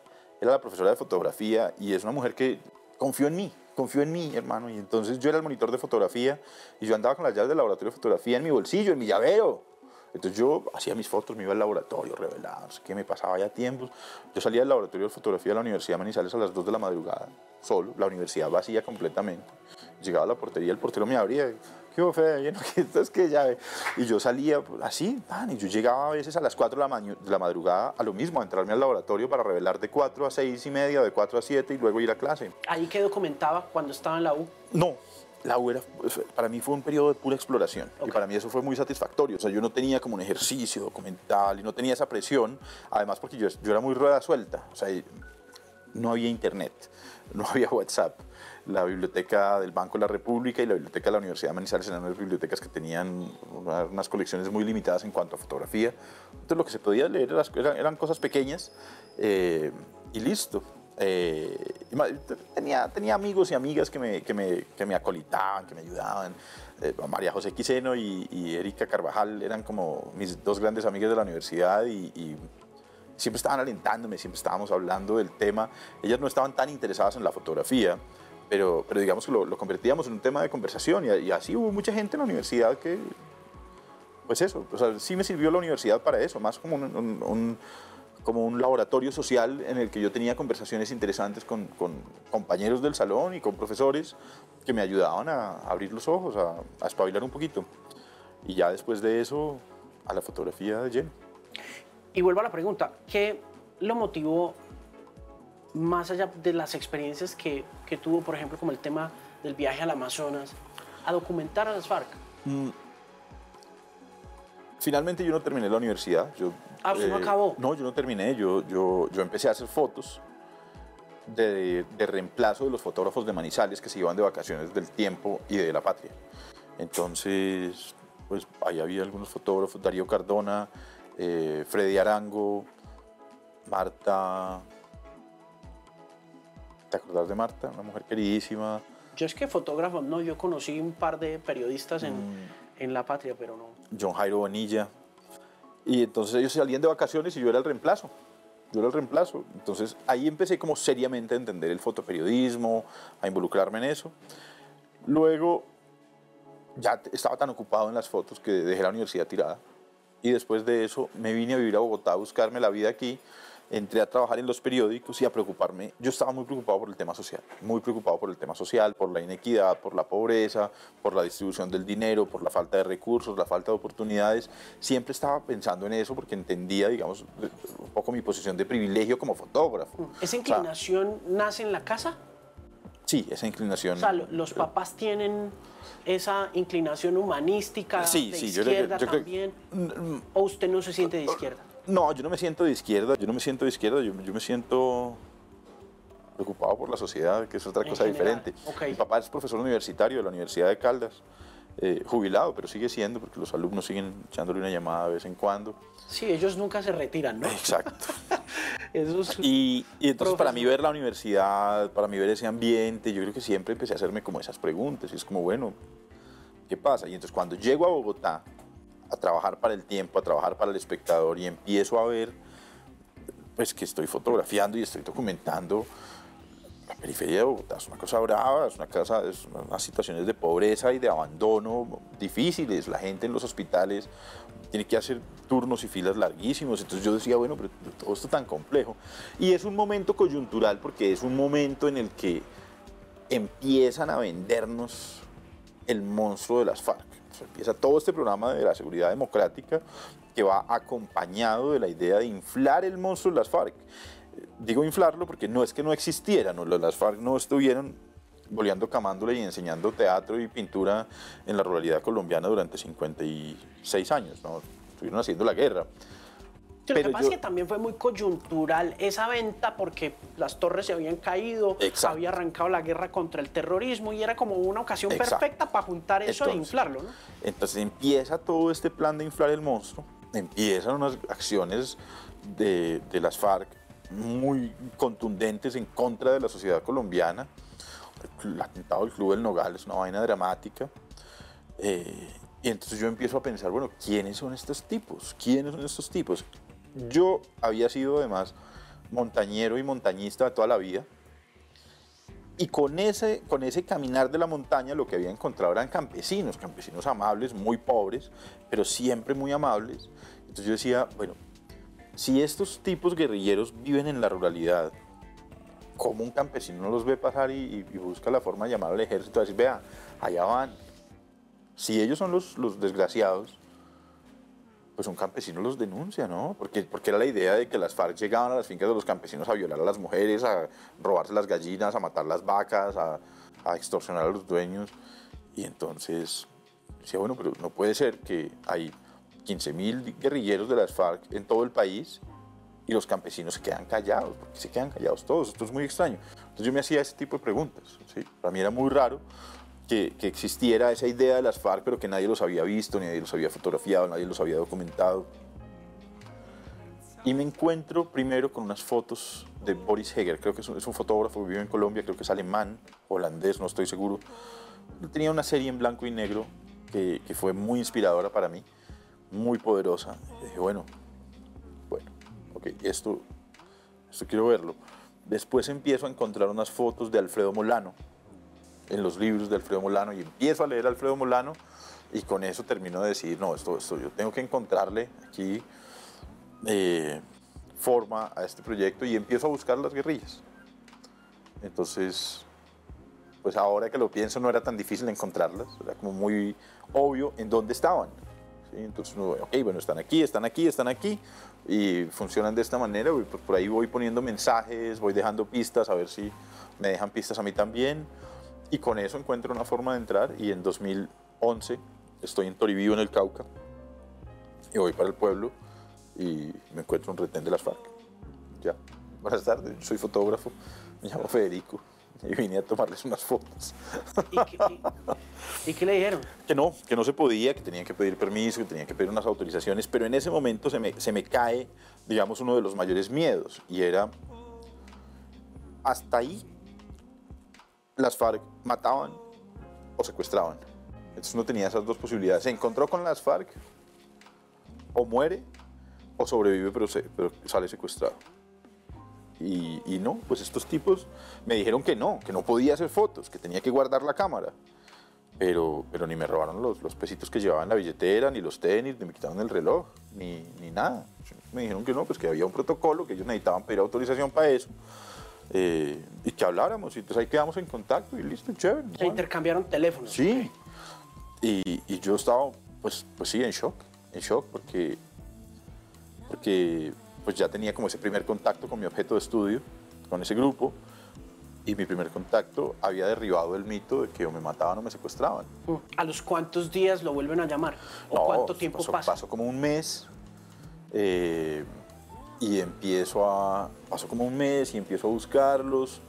era la profesora de fotografía y es una mujer que confió en mí, confió en mí, hermano. Y entonces yo era el monitor de fotografía y yo andaba con las llaves del laboratorio de fotografía en mi bolsillo, en mi llavero. Entonces yo hacía mis fotos, me iba al laboratorio, revelado, no sé qué me pasaba ya tiempos. Yo salía del laboratorio de fotografía de la Universidad de Manizales a las 2 de la madrugada, solo, la universidad vacía completamente. Llegaba a la portería, el portero me abría, ¿qué fe? ¿Esto es que llave? Y yo salía pues, así, man, y yo llegaba a veces a las 4 de la, de la madrugada a lo mismo, a entrarme al laboratorio para revelar de 4 a 6 y media, de 4 a 7 y luego ir a clase. ¿Ahí qué documentaba cuando estaba en la U? No, la U era, para mí fue un periodo de pura exploración okay. y para mí eso fue muy satisfactorio. O sea, yo no tenía como un ejercicio documental y no tenía esa presión, además porque yo, yo era muy rueda suelta, o sea, no había internet, no había WhatsApp. La biblioteca del Banco de la República y la biblioteca de la Universidad de Manizales eran unas bibliotecas que tenían unas colecciones muy limitadas en cuanto a fotografía. Entonces lo que se podía leer eran, eran cosas pequeñas eh, y listo. Eh, tenía, tenía amigos y amigas que me, que me, que me acolitaban, que me ayudaban. Eh, María José Quiseno y, y, Erika Carvajal eran como mis dos grandes amigas de la universidad y, y, siempre estaban alentándome, siempre estábamos hablando del tema. Ellas no estaban tan interesadas en la fotografía, pero, pero digamos que lo, lo convertíamos en un tema de conversación y, y, así hubo mucha gente en la universidad que, pues eso, o sea, sí me sirvió la universidad para eso, más como un, un, un como un laboratorio social en el que yo tenía conversaciones interesantes con, con, compañeros del salón y con profesores que me ayudaban a abrir los ojos, a, a espabilar un poquito. Y ya después de eso, a la fotografía de lleno. Y vuelvo a la pregunta, ¿qué lo motivó más allá de las experiencias que, que tuvo, por ejemplo, como el tema del viaje al Amazonas, a documentar a las FARC? Mm. Finalmente yo no terminé la universidad. Yo, ah, ¿usted eh, no acabó? No, yo no terminé. Yo, yo, yo empecé a hacer fotos de, de, reemplazo de los fotógrafos de Manizales que se iban de vacaciones del tiempo y de la patria. Entonces, pues ahí había algunos fotógrafos, Darío Cardona, eh, Freddy Arango, Marta. ¿Te acordás de Marta? Una mujer queridísima. Yo es que fotógrafo, no, yo conocí un par de periodistas en, mm. en La Patria, pero no. John Jairo Bonilla. Y entonces ellos salían de vacaciones y yo era el reemplazo. Yo era el reemplazo. Entonces ahí empecé como seriamente a entender el fotoperiodismo, a involucrarme en eso. Luego ya estaba tan ocupado en las fotos que dejé la universidad tirada. Y después de eso me vine a vivir a Bogotá a buscarme la vida aquí. Entré a trabajar en los periódicos y a preocuparme. Yo estaba muy preocupado por el tema social, muy preocupado por el tema social, por la inequidad, por la pobreza, por la distribución del dinero, por la falta de recursos, la falta de oportunidades. Siempre estaba pensando en eso porque entendía, digamos, un poco mi posición de privilegio como fotógrafo. ¿Esa inclinación o sea, nace en la casa? Sí, esa inclinación. O sea, los papás tienen esa inclinación humanística sí, de sí, izquierda yo creo, yo también? ¿O usted no se siente de izquierda? No, yo no me siento de izquierda, yo no me siento de izquierda, yo, yo me siento preocupado por la sociedad, que es otra En cosa general, diferente. ok. Mi papá es profesor universitario de la Universidad de Caldas, eh, jubilado, pero sigue siendo, porque los alumnos siguen echándole una llamada de vez en cuando. Sí, ellos nunca se retiran, ¿no? Exacto. Esos- Y, y entonces para mí Profesor. ver la universidad, para mí ver ese ambiente, yo creo que siempre empecé a hacerme como esas preguntas. Y es como, bueno, ¿qué pasa? Y entonces cuando llego a Bogotá a trabajar para el tiempo, a trabajar para el espectador y empiezo a ver, pues que estoy fotografiando y estoy documentando la periferia de Bogotá es una cosa brava, es una cosa, es unas situaciones de pobreza y de abandono difíciles. La gente en los hospitales tiene que hacer turnos y filas larguísimos. Entonces yo decía, bueno, pero todo esto tan complejo. Y es un momento coyuntural porque es un momento en el que empiezan a vendernos el monstruo de las FARC. Empieza todo este programa de la seguridad democrática que va acompañado de la idea de inflar el monstruo de las FARC. Eh, Digo inflarlo porque no es que no existieran, o las FARC no estuvieron boleando camándula y enseñando teatro y pintura en la ruralidad colombiana durante 56 años, ¿no? estuvieron haciendo la guerra. Sí, lo que Pero pasa yo- es que también fue muy coyuntural esa venta porque las torres se habían caído, Exacto. había arrancado la guerra contra el terrorismo y era como una ocasión Exacto. perfecta para juntar eso e inflarlo, ¿no? Entonces empieza todo este plan de inflar el monstruo, empiezan unas acciones de, de las FARC muy contundentes en contra de la sociedad colombiana. El atentado del Club del Nogal es una vaina dramática. Eh, y entonces yo empiezo a pensar, bueno, ¿quiénes son estos tipos? ¿Quiénes son estos tipos? Yo había sido además montañero y montañista toda la vida. Y con ese, con ese caminar de la montaña lo que había encontrado eran campesinos, campesinos amables, muy pobres, pero siempre muy amables. Entonces yo decía, bueno, si estos tipos guerrilleros viven en la ruralidad, ¿cómo un campesino no los ve pasar y, busca la forma de llamar al ejército y decir, vea, allá van? Si ellos son los, los desgraciados, pues un campesino los denuncia, ¿no? Porque, porque era la idea de que las FARC llegaban a las fincas de los campesinos a violar a las mujeres, a robarse las gallinas, a matar las vacas, a, extorsionar a los dueños. Y entonces decía, bueno, pero no puede ser que hay 15.000 guerrilleros de las FARC en todo el país y los campesinos se quedan callados, porque se quedan callados todos, esto es muy extraño. Entonces yo me hacía ese tipo de preguntas. Para mí era muy raro que, existiera esa idea de las FARC, pero que nadie los había visto, nadie los había fotografiado, nadie los había documentado. Y me encuentro primero con unas fotos de Boris Heger, creo que es un, fotógrafo que vive en Colombia, creo que es alemán, holandés, no estoy seguro. Tenía una serie en blanco y negro que, fue muy inspiradora para mí, muy poderosa. Dije, bueno, bueno, ok, esto, esto quiero verlo. Después empiezo a encontrar unas fotos de Alfredo Molano, en los libros de Alfredo Molano, y empiezo a leer a Alfredo Molano, y con eso termino de decir, no, esto, esto yo tengo que encontrarle aquí eh, forma a este proyecto, y empiezo a buscar las guerrillas. Entonces, pues ahora que lo pienso no era tan difícil encontrarlas, era como muy obvio en dónde estaban. ¿sí? Entonces, ok, bueno, están aquí, están aquí, están aquí, y funcionan de esta manera, pues por ahí voy poniendo mensajes, voy dejando pistas, a ver si me dejan pistas a mí también, y con eso encuentro una forma de entrar, y en 2011 estoy en Toribío, en el Cauca, y voy para el pueblo, y me encuentro un retén de las FARC. Ya, buenas tardes, soy fotógrafo, me llamo Federico, y vine a tomarles unas fotos. ¿Y qué, y- y qué le dijeron? Que no, que no se podía, que tenían que pedir permiso, que tenían que pedir unas autorizaciones, pero en ese momento se me, se me cae, digamos, uno de los mayores miedos, y era, hasta ahí, las FARC mataban o secuestraban. Entonces uno tenía esas dos posibilidades. Se encontró con las FARC, o muere, o sobrevive, pero, se- pero sale secuestrado. Y, no, pues estos tipos me dijeron que no, que no podía hacer fotos, que tenía que guardar la cámara pero, pero ni me robaron los, los pesitos que llevaba en la billetera, ni los tenis, ni me quitaron el reloj, ni, ni nada. Me dijeron que no, pues que había un protocolo, que ellos necesitaban pedir autorización para eso, eh, y que habláramos, y entonces ahí quedamos en contacto, y listo, chévere. Se bueno. intercambiaron teléfonos. Sí, y, y yo estaba, pues, pues sí, en shock, en shock, porque, porque pues ya tenía como ese primer contacto con mi objeto de estudio, con ese grupo, y mi primer contacto había derribado el mito de que o me mataban o me secuestraban. Mm. ¿A los cuántos días lo vuelven a llamar? ¿O No, cuánto tiempo pasó, pasa? Pasó como un mes Eh, y empiezo a, pasó como un mes y empiezo a buscarlos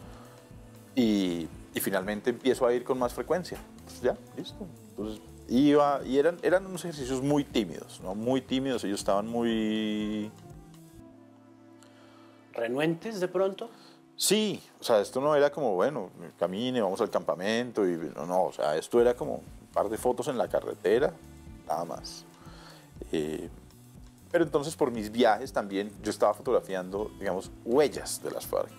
y, y finalmente empiezo a ir con más frecuencia. Pues ya, listo. Entonces iba y eran, eran unos ejercicios muy tímidos, ¿no? Muy tímidos, ellos estaban muy... ¿Renuentes de pronto? Sí, o sea, esto no era como, bueno, camine, vamos al campamento y no, no, o sea, esto era como un par de fotos en la carretera, nada más. Eh, pero entonces por mis viajes también yo estaba fotografiando, digamos, huellas de las FARC.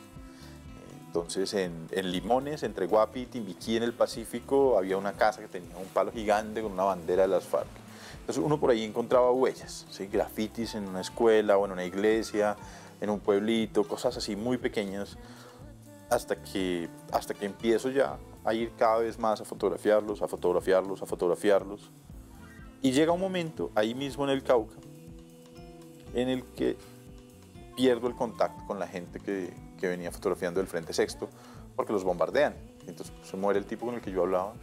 Entonces en, en Limones, entre Guapi y Timbiquí en el Pacífico, había una casa que tenía un palo gigante con una bandera de las FARC. Entonces uno por ahí encontraba huellas, ¿sí? grafitis en una escuela o en una iglesia, en un pueblito, cosas así muy pequeñas, hasta que, hasta que empiezo ya a ir cada vez más a fotografiarlos, a fotografiarlos, a fotografiarlos. Y llega un momento, ahí mismo en el Cauca, en el que pierdo el contacto con la gente que, que venía fotografiando del Frente Sexto, porque los bombardean. Entonces pues, se muere el tipo con el que yo hablaba,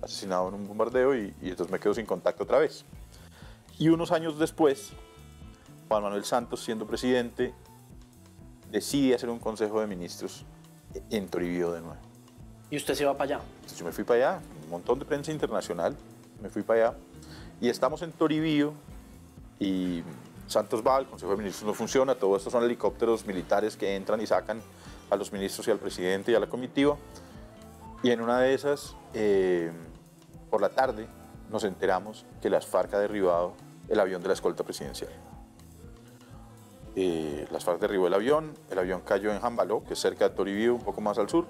asesinado en un bombardeo, y, y entonces me quedo sin contacto otra vez. Y unos años después, Juan Manuel Santos, siendo presidente, decide hacer un consejo de ministros en Toribío de nuevo. ¿Y usted se va para allá? Entonces yo me fui para allá, un montón de prensa internacional, me fui para allá, y estamos en Toribío, y Santos va, el Consejo de Ministros no funciona, todo esto son helicópteros militares que entran y sacan a los ministros y al presidente y a la comitiva, y en una de esas, eh, por la tarde, nos enteramos que las FARC ha derribado el avión de la escolta presidencial. Eh, las FARC derribó el avión, el avión cayó en Jambaló, que es cerca de Toribío, un poco más al sur,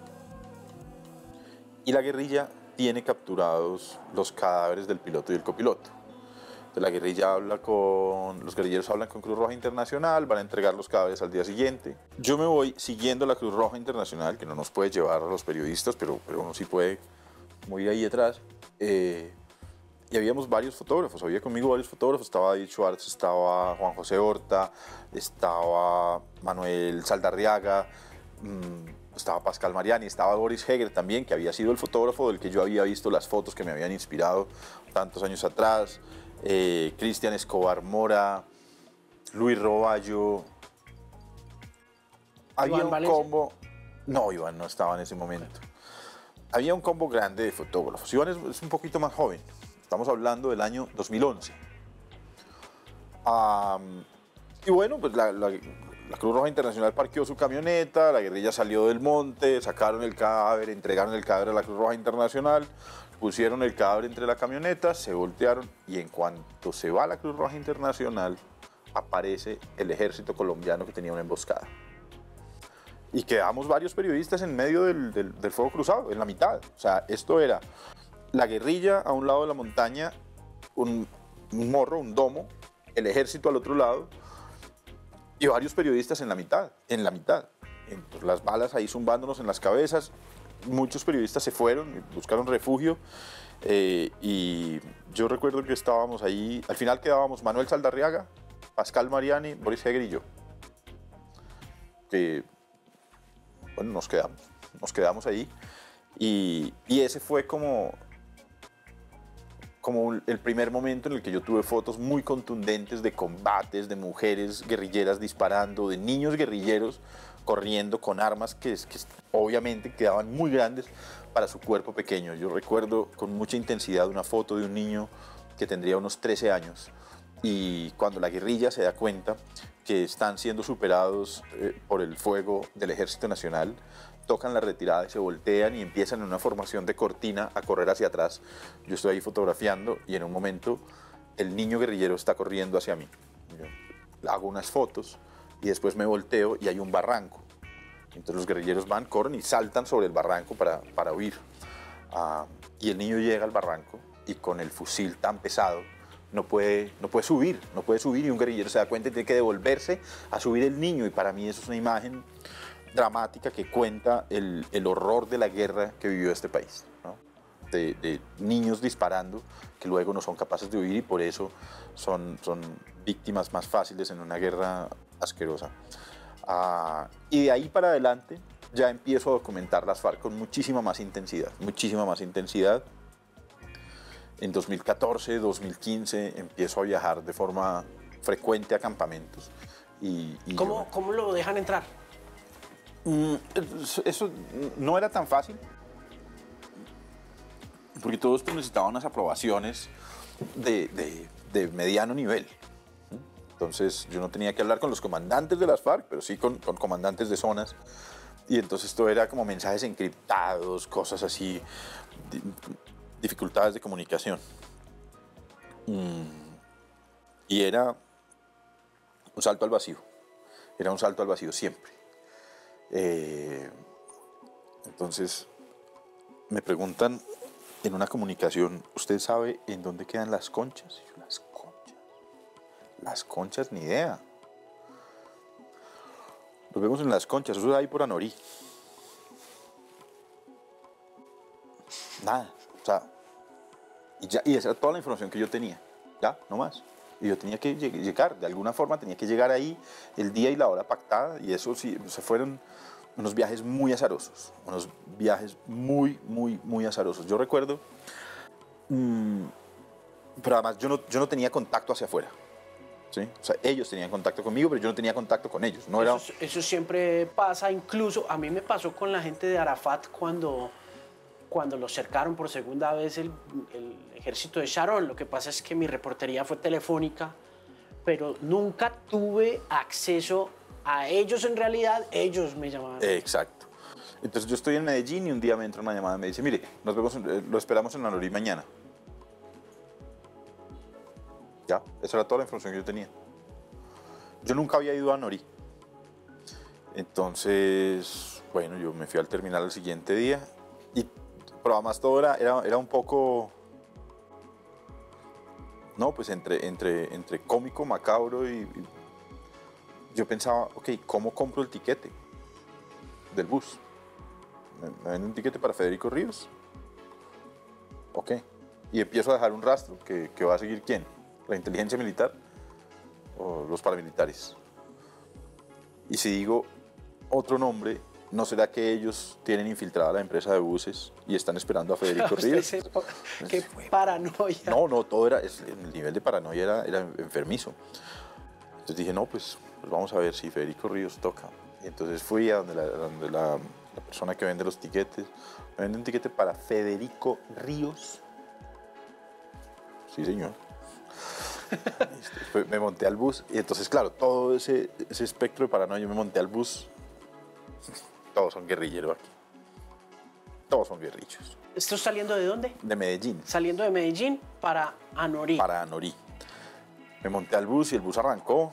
y la guerrilla tiene capturados los cadáveres del piloto y el copiloto. Entonces la guerrilla habla con, los guerrilleros hablan con Cruz Roja Internacional, van a entregar los cadáveres al día siguiente. Yo me voy siguiendo la Cruz Roja Internacional, que no nos puede llevar a los periodistas, pero, pero uno sí puede muy ahí detrás. Eh, y habíamos varios fotógrafos, había conmigo varios fotógrafos, estaba David Schwartz, estaba Juan José Horta, estaba Manuel Saldarriaga, mmm, estaba Pascal Mariani, estaba Boris Heger también, que había sido el fotógrafo del que yo había visto las fotos que me habían inspirado tantos años atrás, eh, Cristian Escobar Mora, Luis Roballo. Había ¿Iván un Valencia? combo. No, Iván no estaba en ese momento. Había un combo grande de fotógrafos. Iván es, es un poquito más joven. Estamos hablando del año 2011. Am, y bueno, pues la, la- la Cruz Roja Internacional parqueó su camioneta, la guerrilla salió del monte, sacaron el cadáver, entregaron el cadáver a la Cruz Roja Internacional, pusieron el cadáver entre la camioneta, se voltearon y en cuanto se va la Cruz Roja Internacional, aparece el ejército colombiano que tenía una emboscada. Y quedamos varios periodistas en medio del, fuego cruzado, en la mitad. O sea, esto era la guerrilla a un lado de la montaña, un, morro, un domo, el ejército al otro lado y varios periodistas en la mitad, en la mitad. Las balas ahí zumbándonos en las cabezas. Muchos periodistas se fueron, buscaron refugio eh, y yo recuerdo que estábamos ahí, al final quedábamos Manuel Saldarriaga, Pascal Mariani, Boris Heger y yo. Que, bueno, nos quedamos, nos quedamos ahí y, y ese fue como como el primer momento en el que yo tuve fotos muy contundentes de combates, de mujeres guerrilleras disparando, de niños guerrilleros corriendo con armas que, obviamente quedaban muy grandes para su cuerpo pequeño. Yo recuerdo con mucha intensidad una foto de un niño que tendría unos 13 años y cuando la guerrilla se da cuenta que están siendo superados eh, por el fuego del Ejército Nacional, tocan la retirada y se voltean y empiezan en una formación de cortina a correr hacia atrás. Yo estoy ahí fotografiando y en un momento el niño guerrillero está corriendo hacia mí. Yo hago unas fotos y después me volteo y hay un barranco. Entonces los guerrilleros van, corren y saltan sobre el barranco para, para huir. Ah, y el niño llega al barranco y con el fusil tan pesado no puede, no puede subir, no puede subir y un guerrillero se da cuenta y tiene que devolverse a subir el niño y para mí eso es una imagen dramática que cuenta el, el horror de la guerra que vivió este país. De, de niños disparando que luego no son capaces de huir y por eso son, son víctimas más fáciles en una guerra asquerosa. Ah, y de ahí para adelante ya empiezo a documentar las FARC con muchísima más intensidad, muchísima más intensidad. En 2014, 2015 empiezo a viajar de forma frecuente a campamentos. Y, y ¿Cómo, yo- ¿Cómo lo dejan entrar? Mm, eso- Eso no era tan fácil. Porque todos pues, necesitaban unas aprobaciones de, de- de mediano nivel. Entonces yo no tenía que hablar con los comandantes de las FARC, pero sí con, con comandantes de zonas. Y entonces todo era como mensajes encriptados, cosas así, di- dificultades de comunicación. Mm, Y era un salto al vacío. Era un salto al vacío siempre. Eh, entonces, me preguntan en una comunicación, ¿usted sabe en dónde quedan las conchas. Las conchas, ni idea. Nos vemos en las conchas, eso es ahí por Anorí. Nada, o sea, y, ya, y esa era toda la información que yo tenía, ya, no más. Y yo tenía que lleg- llegar, de alguna forma tenía que llegar ahí el día y la hora pactada, y eso sí, se fueron unos viajes muy azarosos, unos viajes muy, muy, muy azarosos. Yo recuerdo, mm, pero además yo no, yo no tenía contacto hacia afuera. ¿Sí? O sea, ellos tenían contacto conmigo, pero yo no tenía contacto con ellos. No era, Eso, eso siempre pasa, incluso a mí me pasó con la gente de Arafat cuando, cuando lo cercaron por segunda vez el, el ejército de Sharon. Lo que pasa es que mi reportería fue telefónica, pero nunca tuve acceso a ellos en realidad, ellos me llamaban. Exacto. Entonces yo estoy en Medellín y un día me entra una llamada y me dice, mire, nos vemos, eh, lo esperamos en la Norí mañana. Ya, esa era toda la información que yo tenía. Yo nunca había ido a Norí. Entonces, bueno, yo me fui al terminal el siguiente día y, pero además todo era, era, era un poco, no, pues entre, entre, entre cómico, macabro y, yo pensaba, ok, ¿cómo compro el tiquete del bus? ¿Me, me venden un tiquete para Federico Ríos? Ok. Y empiezo a dejar un rastro, que, que va a seguir quién? ¿La inteligencia militar o los paramilitares? Y si digo otro nombre, ¿no será que ellos tienen infiltrada la empresa de buses y están esperando a Federico Ríos? Qué paranoia. No, no, todo era, el nivel de paranoia era, era enfermizo. Entonces dije, no, pues, pues vamos a ver si Federico Ríos toca. Y entonces fui a donde, la, donde la- la persona que vende los tiquetes. Me vende un tiquete para Federico Ríos. Sí, señor. Este, me monté al bus y entonces, claro, todo ese, ese espectro de paranoia, yo me monté al bus. Todos son guerrilleros aquí. Todos son guerrillos. ¿Esto saliendo de dónde? De Medellín. Saliendo de Medellín para Anorí. para Anorí. Me monté al bus y el bus arrancó.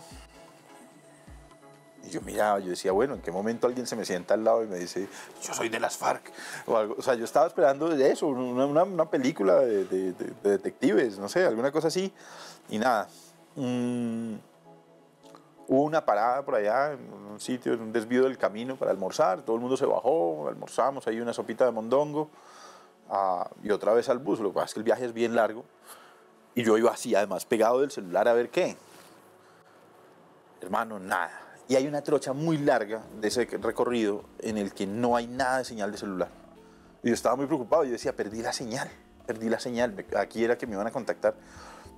Y yo miraba, yo decía, bueno, ¿en qué momento alguien se me sienta al lado y me dice, yo soy de las FARC? O, algo. o sea, yo estaba esperando eso, una, una- película de detectives, no sé, alguna cosa así. Y nada. Mm, hubo una parada por allá, en un sitio, en un desvío del camino para almorzar. Todo el mundo se bajó, almorzamos ahí una sopita de mondongo. ah, y otra vez al bus. Lo que pasa es que el viaje es bien largo. Y yo iba así, además, pegado del celular a ver qué. Hermano, nada. Y hay una trocha muy larga de ese recorrido en el que no hay nada de señal de celular. Y yo estaba muy preocupado. Yo decía, perdí la señal. Perdí la señal. Aquí era que me iban a contactar.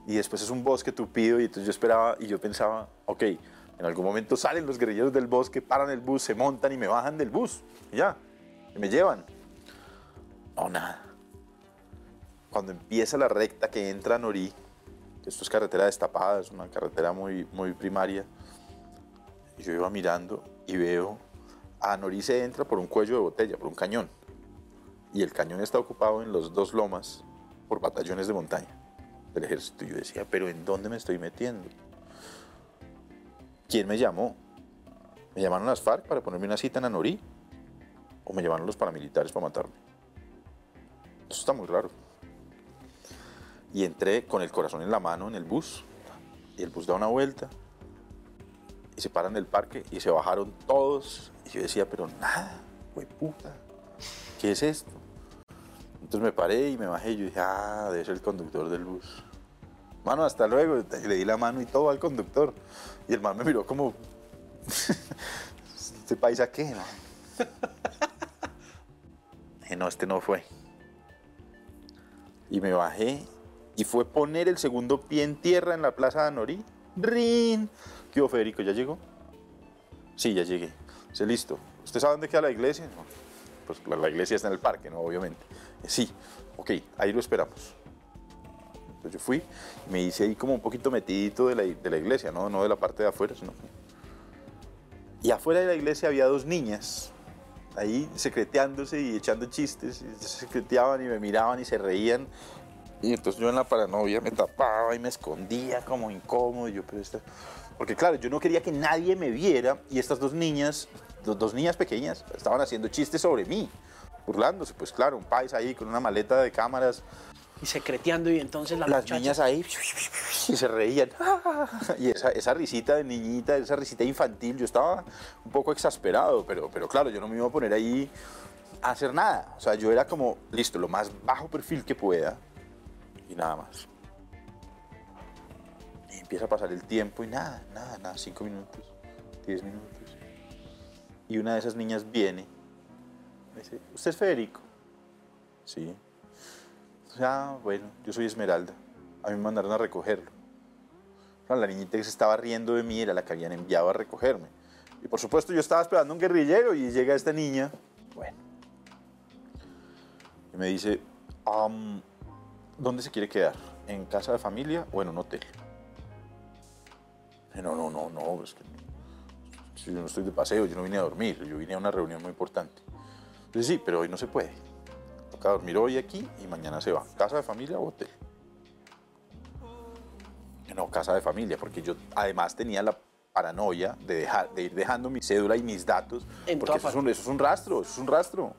Y después es un bosque tupido. Y entonces yo esperaba y yo pensaba, ok, en algún momento salen los guerrilleros del bosque, paran el bus, se montan y me bajan del bus. Y ya. Y me llevan. No, nada cuando empieza la recta que entra a Norí, esto es carretera destapada, es una carretera muy, muy primaria, y yo iba mirando y veo, a Norí se entra por un cuello de botella, por un cañón, y el cañón está ocupado en los dos lomas por batallones de montaña del ejército. Y yo decía, pero ¿en dónde me estoy metiendo? ¿Quién me llamó? ¿Me llamaron las FARC para ponerme una cita en Anorí? ¿O me llamaron los paramilitares para matarme? Eso está muy raro y entré con el corazón en la mano en el bus. Y el bus da una vuelta se paran del parque y se bajaron todos. Y yo decía, pero nada, güey puta, ¿qué es esto? Entonces me paré y me bajé y yo dije, ah, debe ser el conductor del bus. Mano, hasta luego. Le di la mano y todo al conductor. Y el man me miró como, ¿este país a qué? No? Dije, no, este no fue. Y me bajé y fue poner el segundo pie en tierra en la plaza de Anorí rin. ¿Qué hubo, Federico? ¿Ya llegó? Sí, ya llegué. Dice, listo. ¿Usted sabe dónde queda la iglesia? Pues la, iglesia está en el parque, ¿no? Obviamente. Sí, ok, ahí lo esperamos. Entonces yo fui, me hice ahí como un poquito metidito de la, de la iglesia, ¿no? no de la parte de afuera, sino... Y afuera de la iglesia había dos niñas, ahí secreteándose y echando chistes, y se secreteaban y me miraban y se reían. Y entonces yo en la paranoia me tapaba y me escondía como incómodo. y yo, pero esta... Porque claro, yo no quería que nadie me viera y estas dos niñas, dos, dos niñas pequeñas, estaban haciendo chistes sobre mí, burlándose. Pues claro, un país ahí con una maleta de cámaras Y secreteando y entonces la las muchacha- niñas ahí y se reían. Y esa, esa risita de niñita, esa risita infantil, yo estaba un poco exasperado, pero, pero claro, yo no me iba a poner ahí a hacer nada. O sea, yo era como, listo, lo más bajo perfil que pueda y nada más. Empieza a pasar el tiempo y nada, nada, nada, cinco minutos, diez minutos. Y una de esas niñas viene, me dice, ¿usted es Federico? Sí. Ah, bueno, yo soy Esmeralda. A mí me mandaron a recogerlo. Claro, la niñita que se estaba riendo de mí era la que habían enviado a recogerme. Y por supuesto yo estaba esperando a un guerrillero y llega esta niña. Bueno. Y me dice, "Am, ¿dónde se quiere quedar? ¿En casa de familia o en un hotel? No, no, no, no, es que yo no estoy de paseo, yo no vine a dormir, yo vine a una reunión muy importante. Dice, sí, pero hoy no se puede. Toca dormir hoy aquí y mañana se va. ¿Casa de familia o hotel? No, casa de familia, porque yo además tenía la paranoia de, dejar, de ir dejando mi cédula y mis datos, En porque eso es, un, eso es un rastro, eso es un rastro.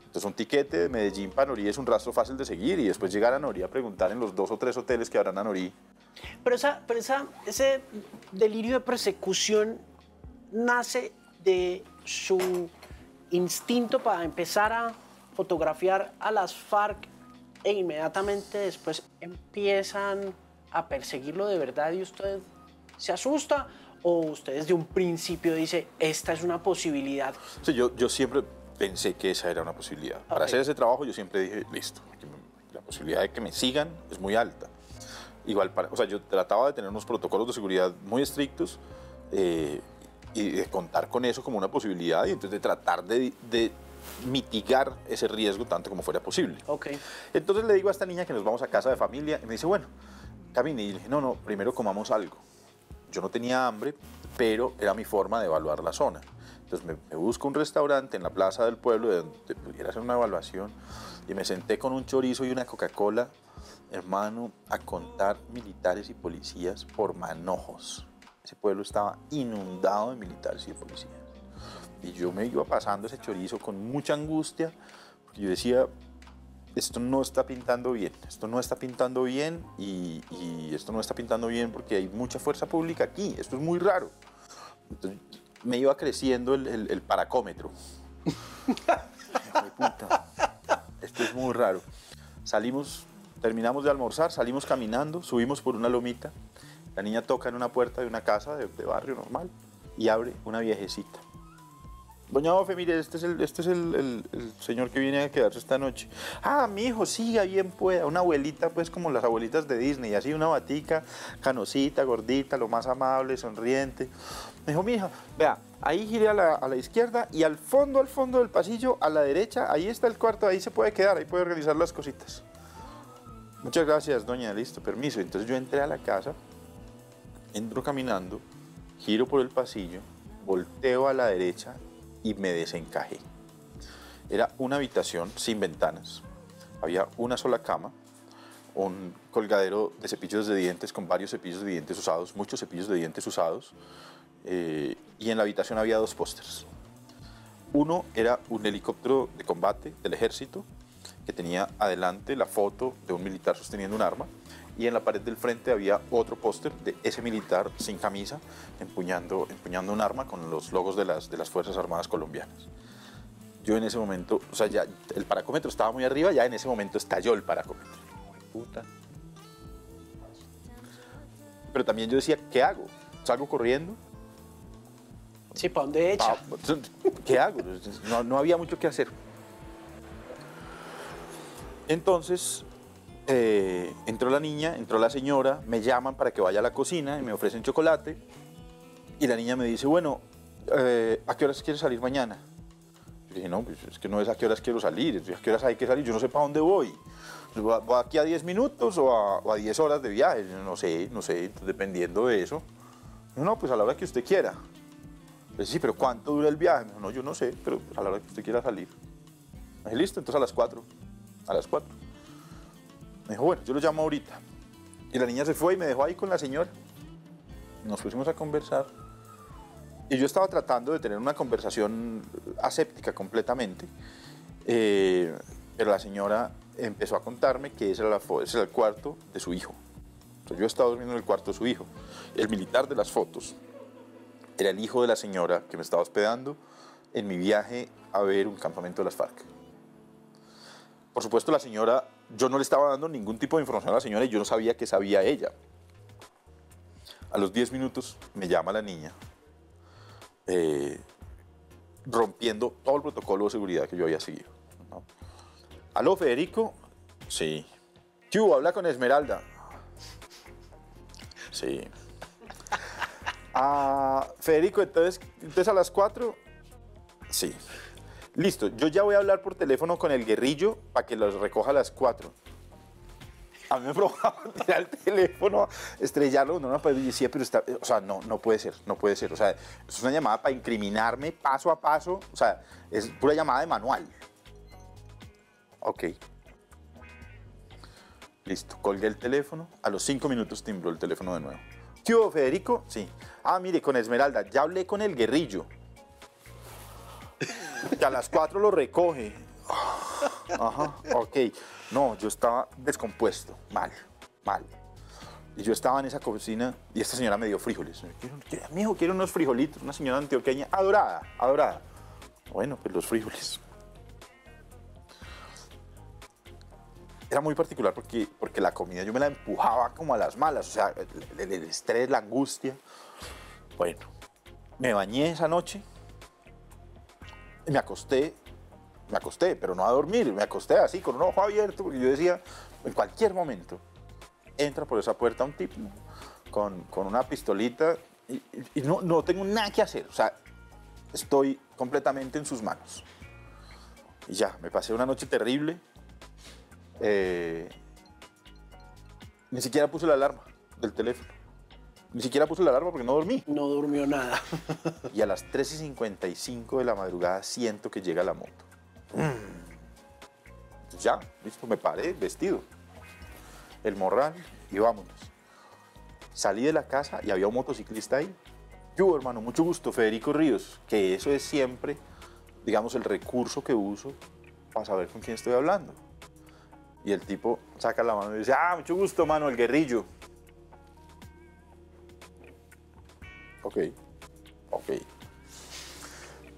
Entonces un tiquete de Medellín para Norí es un rastro fácil de seguir y después llegar a Norí a preguntar en los dos o tres hoteles que habrán a Norí. Pero, esa, pero esa, ese delirio de persecución nace de su instinto para empezar a fotografiar a las FARC e inmediatamente después empiezan a perseguirlo de verdad y usted se asusta o usted desde un principio dice, esta es una posibilidad. Yo, yo siempre pensé que esa era una posibilidad. Para hacer ese trabajo yo siempre dije, listo, la posibilidad de que me sigan es muy alta. Igual, para, o sea, yo trataba de tener unos protocolos de seguridad muy estrictos eh, y de contar con eso como una posibilidad y entonces de tratar de, de mitigar ese riesgo tanto como fuera posible. Ok. Entonces le digo a esta niña que nos vamos a casa de familia y me dice, bueno, camine. Y le dije, no, no, primero comamos algo. Yo no tenía hambre, pero era mi forma de evaluar la zona. Entonces me, me busco un restaurante en la plaza del pueblo de donde pudiera hacer una evaluación y me senté con un chorizo y una Coca-Cola, hermano, a contar militares y policías por manojos. Ese pueblo estaba inundado de militares y de policías. Y yo me iba pasando ese chorizo con mucha angustia, porque yo decía, esto no está pintando bien, esto no está pintando bien y, y esto no está pintando bien porque hay mucha fuerza pública aquí, esto es muy raro. Entonces, me iba creciendo el, el- el paracómetro. Puta, Esto es muy raro. Salimos, terminamos de almorzar, salimos caminando, subimos por una lomita. La niña toca en una puerta de una casa de, barrio normal y abre una viejecita. Doña Ofe, mire, este es, el, este es el- el señor que viene a quedarse esta noche. Ah, mi hijo, siga bien pueda. Una abuelita, pues como las abuelitas de Disney, así una batica, canosita, gordita, lo más amable, sonriente. Me dijo, mi hija, vea, ahí gire a la, a la izquierda y al fondo, al fondo del pasillo, a la derecha, ahí está el cuarto, ahí se puede quedar, ahí puede organizar las cositas. Muchas gracias, doña, listo, permiso. Entonces yo entré a la casa, entro caminando, giro por el pasillo, volteo a la derecha y me desencajé. Era una habitación sin ventanas. Había una sola cama, un colgadero de cepillos de dientes con varios cepillos de dientes usados, muchos cepillos de dientes usados, eh, y en la habitación había dos pósters. Uno era un helicóptero de combate del ejército que tenía adelante la foto de un militar sosteniendo un arma y en la pared del frente había otro póster de ese militar sin camisa empuñando, empuñando un arma con los logos de las, de las Fuerzas Armadas colombianas. Yo en ese momento, o sea, ya el paracómetro estaba muy arriba, ya en ese momento estalló el paracómetro. Puta. Pero también yo decía, ¿qué hago? ¿Salgo corriendo? Sí, ¿para dónde echa? ¿Qué hago? No, no había mucho que hacer. Entonces, eh, entró la niña, entró la señora, me llaman para que vaya a la cocina y me ofrecen chocolate. Y la niña me dice, bueno, eh, ¿a qué horas quieres salir mañana? Le dije, no, pues es que no es a qué horas quiero salir, a qué horas hay que salir, yo no sé para dónde voy. ¿Voy aquí a 10 minutos o a, 10 horas de viaje? No sé, no sé, dependiendo de eso. No, pues a la hora que usted quiera. Sí, pero ¿cuánto dura el viaje? No, yo no sé, pero a la hora que usted quiera salir. Listo, entonces a las 4. A las 4. Me dijo, bueno, yo lo llamo ahorita. Y la niña se fue y me dejó ahí con la señora. Nos pusimos a conversar. Y yo estaba tratando de tener una conversación aséptica completamente. Eh, pero la señora empezó a contarme que ese era, el cuarto de su hijo. Entonces yo estaba durmiendo en el cuarto de su hijo. El militar de las fotos era el hijo de la señora que me estaba hospedando en mi viaje a ver un campamento de las FARC. Por supuesto, la señora, yo no le estaba dando ningún tipo de información a la señora y yo no sabía que sabía ella. A los 10 minutos me llama la niña, eh, rompiendo todo el protocolo de seguridad que yo había seguido. ¿Aló, Federico? Sí. ¿Qué Habla con Esmeralda. Sí. Ah, Federico, entonces, entonces a las 4. Sí. Listo, yo ya voy a hablar por teléfono con el guerrillo para que los recoja a las 4. A mí me provocaba tirar el teléfono, estrellarlo, no, no, pero decía, pero está, o sea, no, no puede ser, no puede ser. O sea, es una llamada para incriminarme paso a paso, o sea, es pura llamada de manual. Ok. Listo, colgué el teléfono. A los cinco minutos timbró el teléfono de nuevo. ¿Qué hubo, Federico? Sí. Ah, mire, con Esmeralda, ya hablé con el guerrillo. Que a las cuatro lo recoge. Ajá, ok. No, yo estaba descompuesto, mal, mal. Y yo estaba en esa cocina y esta señora me dio frijoles. Mi hijo quiere unos frijolitos, una señora antioqueña adorada, adorada. Bueno, pues los frijoles. era muy particular porque, porque la comida yo me la empujaba como a las malas, o sea, el, estrés, la angustia. Bueno, me bañé esa noche, me acosté, me acosté, pero no a dormir, me acosté así con un ojo abierto, porque yo decía, en cualquier momento, entra por esa puerta un tipo con, con una pistolita y, y, no, no tengo nada que hacer, o sea, estoy completamente en sus manos. Y ya, me pasé una noche terrible, eh, ni siquiera puse la alarma del teléfono. Ni siquiera puse la alarma porque no dormí. No durmió nada. y a las 3 y 55 de la madrugada siento que llega la moto. Ya, listo, me paré vestido. El morral y vámonos. Salí de la casa y había un motociclista ahí. Yo, hermano, mucho gusto, Federico Ríos, que eso es siempre, digamos, el recurso que uso para saber con quién estoy hablando. Y el tipo saca la mano y dice, ah, mucho gusto, mano, el guerrillo. Ok, ok.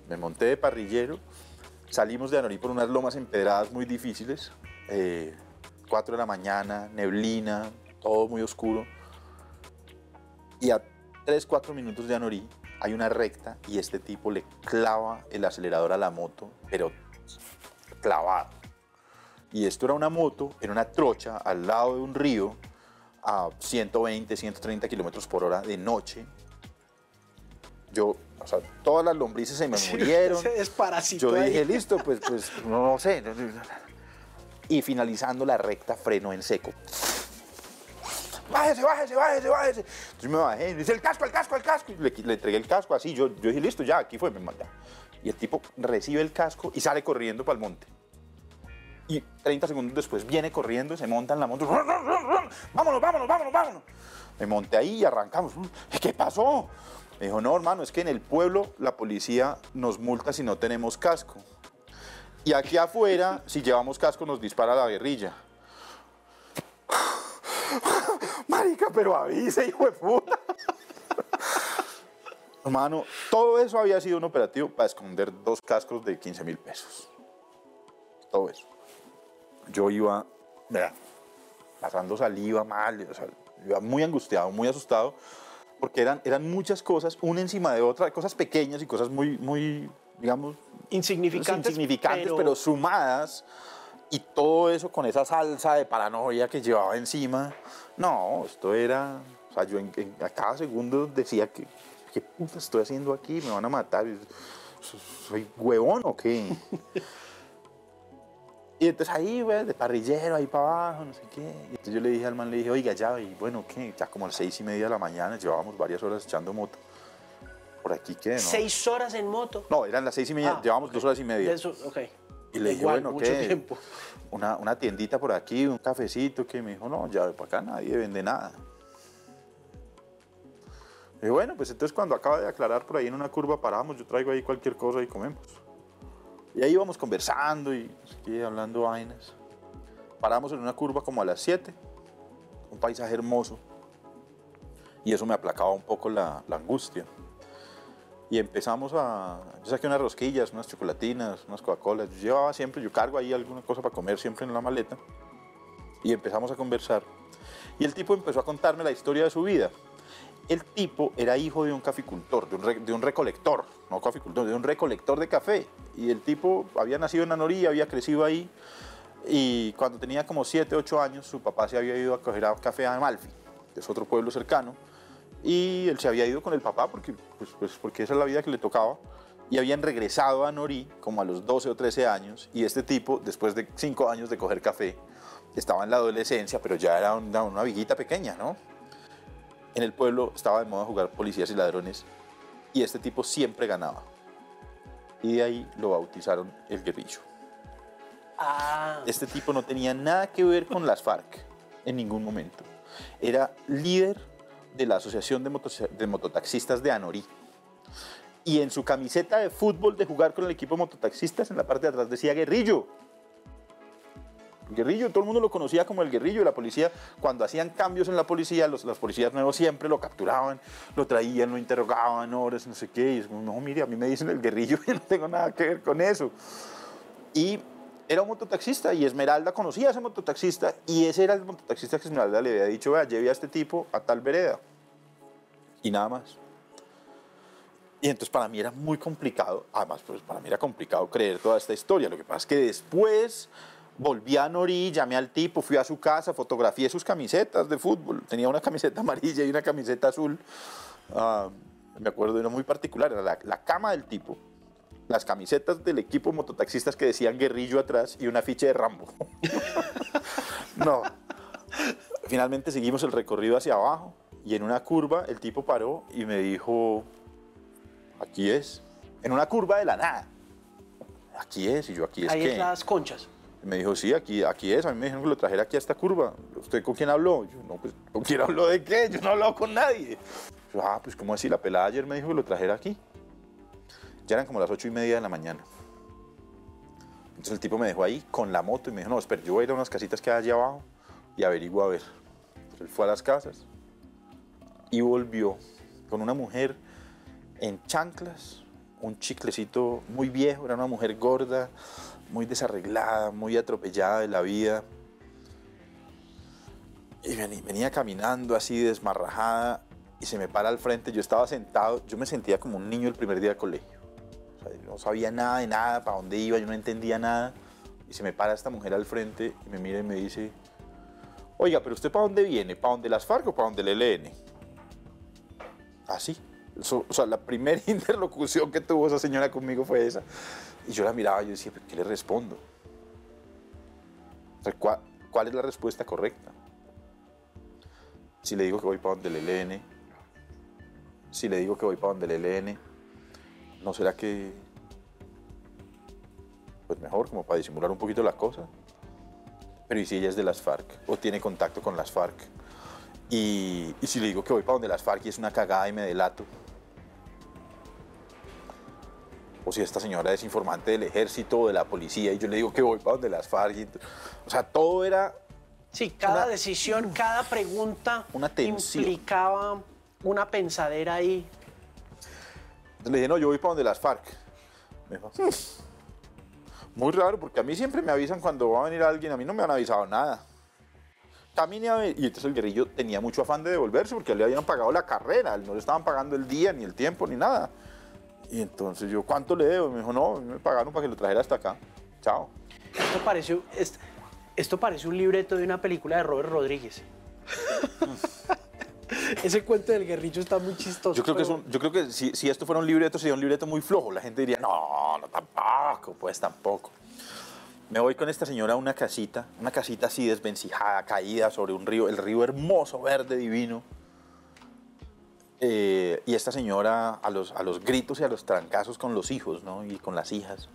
Me monté de parrillero, salimos de Anorí por unas lomas empedradas muy difíciles, eh, 4 de la mañana, neblina, todo muy oscuro. Y a 3, 4 minutos de Anorí hay una recta y este tipo le clava el acelerador a la moto, pero clavado y esto era una moto en una trocha al lado de un río a 120, 130 kilómetros por hora de noche. Yo, o sea, todas las lombrices se me murieron. Es parásito. Yo dije, listo, pues, pues no, sé. Y finalizando la recta, freno en seco. Bájese, bájese, bájese, bájese. Entonces me bajé y dice, el casco, el casco, el casco. Y le, le entregué el casco así. Yo, yo dije, listo, ya, aquí fue, me manda. Y el tipo recibe el casco y sale corriendo para el monte y 30 segundos después viene corriendo, se monta en la moto. Vámonos, vámonos, vámonos, vámonos. Me monté ahí y arrancamos. ¿Qué pasó? Me dijo, no, hermano, es que en el pueblo la policía nos multa si no tenemos casco. Y aquí afuera, si llevamos casco, nos dispara la guerrilla. Marica, pero avise, hijo de puta. Hermano, todo eso había sido un operativo para esconder dos cascos de 15 mil pesos. Todo eso yo iba, pasando saliva mal, iba muy angustiado, muy asustado, porque eran, eran muchas cosas, una encima de otra, cosas pequeñas y cosas muy, muy digamos, insignificantes, insignificantes pero... sumadas Y todo eso con esa salsa de paranoia que llevaba encima. No, esto era. O sea, yo en, en- a cada segundo decía que. ¿Qué puta estoy haciendo aquí? ¿Me van a matar? ¿Soy huevón o qué? Y entonces ahí, güey, de parrillero, ahí para abajo, no sé qué. Y entonces yo le dije al man, le dije, oiga, ya, y bueno, ¿qué? Ya como a las seis y media de la mañana, llevábamos varias horas echando moto. Por aquí, ¿qué? No, Seis horas en moto. no eran las seis y media, Ah, llevábamos dos horas y media. Eso, ok. Y le dije, bueno, mucho ¿qué? tiempo. Una, una tiendita por aquí, un cafecito, que me dijo, no, ya para acá nadie vende nada. Y bueno, pues entonces cuando acaba de aclarar por ahí en una curva paramos, yo traigo ahí cualquier cosa y comemos. Y ahí íbamos conversando y sé qué, hablando vainas. Paramos en una curva como a las 7, un paisaje hermoso. Y eso me aplacaba un poco la, la angustia. Y empezamos a... Yo saqué unas rosquillas, unas chocolatinas, unas Coca-Colas. Yo llevaba siempre, yo cargo ahí alguna cosa para comer siempre en la maleta. Y empezamos a conversar. Y el tipo empezó a contarme la historia de su vida. El tipo era hijo de un caficultor, de un, re- de un recolector, no caficultor, de un recolector de café. Y el tipo había nacido en Anorí, había crecido ahí. Y cuando tenía como 7, 8 años, su papá se había ido a coger a café a Amalfi, que es otro pueblo cercano. Y él se había ido con el papá porque, pues, pues, porque esa es la vida que le tocaba. Y habían regresado a Norí como a los 12 o 13 años. Y este tipo, después de 5 años de coger café, estaba en la adolescencia, pero ya era una, una viguita pequeña, ¿no? En el pueblo estaba de moda jugar policías y ladrones. Y este tipo siempre ganaba. Y de ahí lo bautizaron el guerrillo. Ah, Este tipo no tenía nada que ver con las FARC en ningún momento. Era líder de la Asociación de, Motos- de Mototaxistas de Anorí. Y en su camiseta de fútbol de jugar con el equipo de mototaxistas, en la parte de atrás decía guerrillo. Guerrillo, todo el mundo lo conocía como el guerrillo. La policía, cuando hacían cambios en la policía, los policías nuevos siempre lo capturaban, lo traían, lo interrogaban horas, no sé qué. Y es como, no, mire, a mí me dicen el guerrillo, yo no tengo nada que ver con eso. Y era un mototaxista y Esmeralda conocía a ese mototaxista y ese era el mototaxista que Esmeralda le había dicho, vea, lleve a este tipo a tal vereda. Y nada más. Y entonces para mí era muy complicado, además pues para mí era complicado creer toda esta historia. Lo que pasa es que después volví a Norí, llamé al tipo, fui a su casa, fotografié sus camisetas de fútbol. Tenía una camiseta amarilla y una camiseta azul. Ah, me acuerdo, era muy particular, era la, la cama del tipo, las camisetas del equipo mototaxistas que decían guerrillo atrás y una ficha de Rambo. no. Finalmente seguimos el recorrido hacia abajo y en una curva el tipo paró y me dijo, aquí es. En una curva de la nada. Aquí es, y yo aquí es ahí que... es las conchas. Me dijo, sí, aquí, aquí es. A mí me dijeron que lo trajera aquí a esta curva. ¿Usted con quién habló? Yo, no, pues, ¿con quién habló de qué? Yo no he con nadie. Ah, pues, ¿cómo así? La pelada ayer me dijo que lo trajera aquí. Ya eran como las ocho y media de la mañana. Entonces el tipo me dejó ahí con la moto y me dijo, no, espera, yo voy a ir a unas casitas que hay allá abajo y averiguo a ver. Entonces él fue a las casas y volvió con una mujer en chanclas, un chiclecito muy viejo, era una mujer gorda, muy desarreglada, muy atropellada de la vida. Y venía caminando así desmarrajada y se me para al frente. Yo estaba sentado, yo me sentía como un niño el primer día de colegio. No sabía nada de nada, para dónde iba, yo no entendía nada. Y se me para esta mujer al frente y me mira y me dice, oiga, pero usted para dónde viene? ¿Para dónde las FARC o para dónde el ELN? Así. O sea, la primera interlocución que tuvo esa señora conmigo fue esa. Y yo la miraba y yo decía, ¿pero ¿qué le respondo? ¿cuál, es la respuesta correcta? Si le digo que voy para donde el ELN, si le digo que voy para donde el ELN, ¿no será que, pues mejor, como para disimular un poquito la cosa? Pero ¿y si ella es de las FARC o tiene contacto con las FARC? Y, y si le digo que voy para donde las FARC y es una cagada y me delato. O si esta señora es informante del ejército o de la policía y yo le digo que voy para donde las FARC. y o sea, todo era Sí, cada Una- decisión, cada pregunta Una tensión. implicaba una pensadera ahí. Entonces le dije, no, yo voy para donde las FARC. Me dijo, "Hmm". muy raro, porque a mí siempre me avisan cuando va a venir alguien, a mí no me han avisado nada. Camine a ver. Y entonces el guerrillo tenía mucho afán de devolverse porque le habían pagado la carrera, no le estaban pagando el día, ni el tiempo, ni nada. Y entonces yo, ¿cuánto le debo? Y me dijo, no, me pagaron para que lo trajera hasta acá. Chao. Esto parece, est- esto parece un libreto de una película de Robert Rodríguez. Ese cuento del guerrillo está muy chistoso. Yo creo que, es un- yo creo que si, si esto fuera un libreto, sería un libreto muy flojo. La gente diría, no, no, tampoco, pues tampoco. Me voy con esta señora a una casita, una casita así desvencijada, caída sobre un río, el río hermoso, verde, divino. Eh, y esta señora a los, a los gritos y a los trancazos con los hijos, ¿no? Y con las hijas.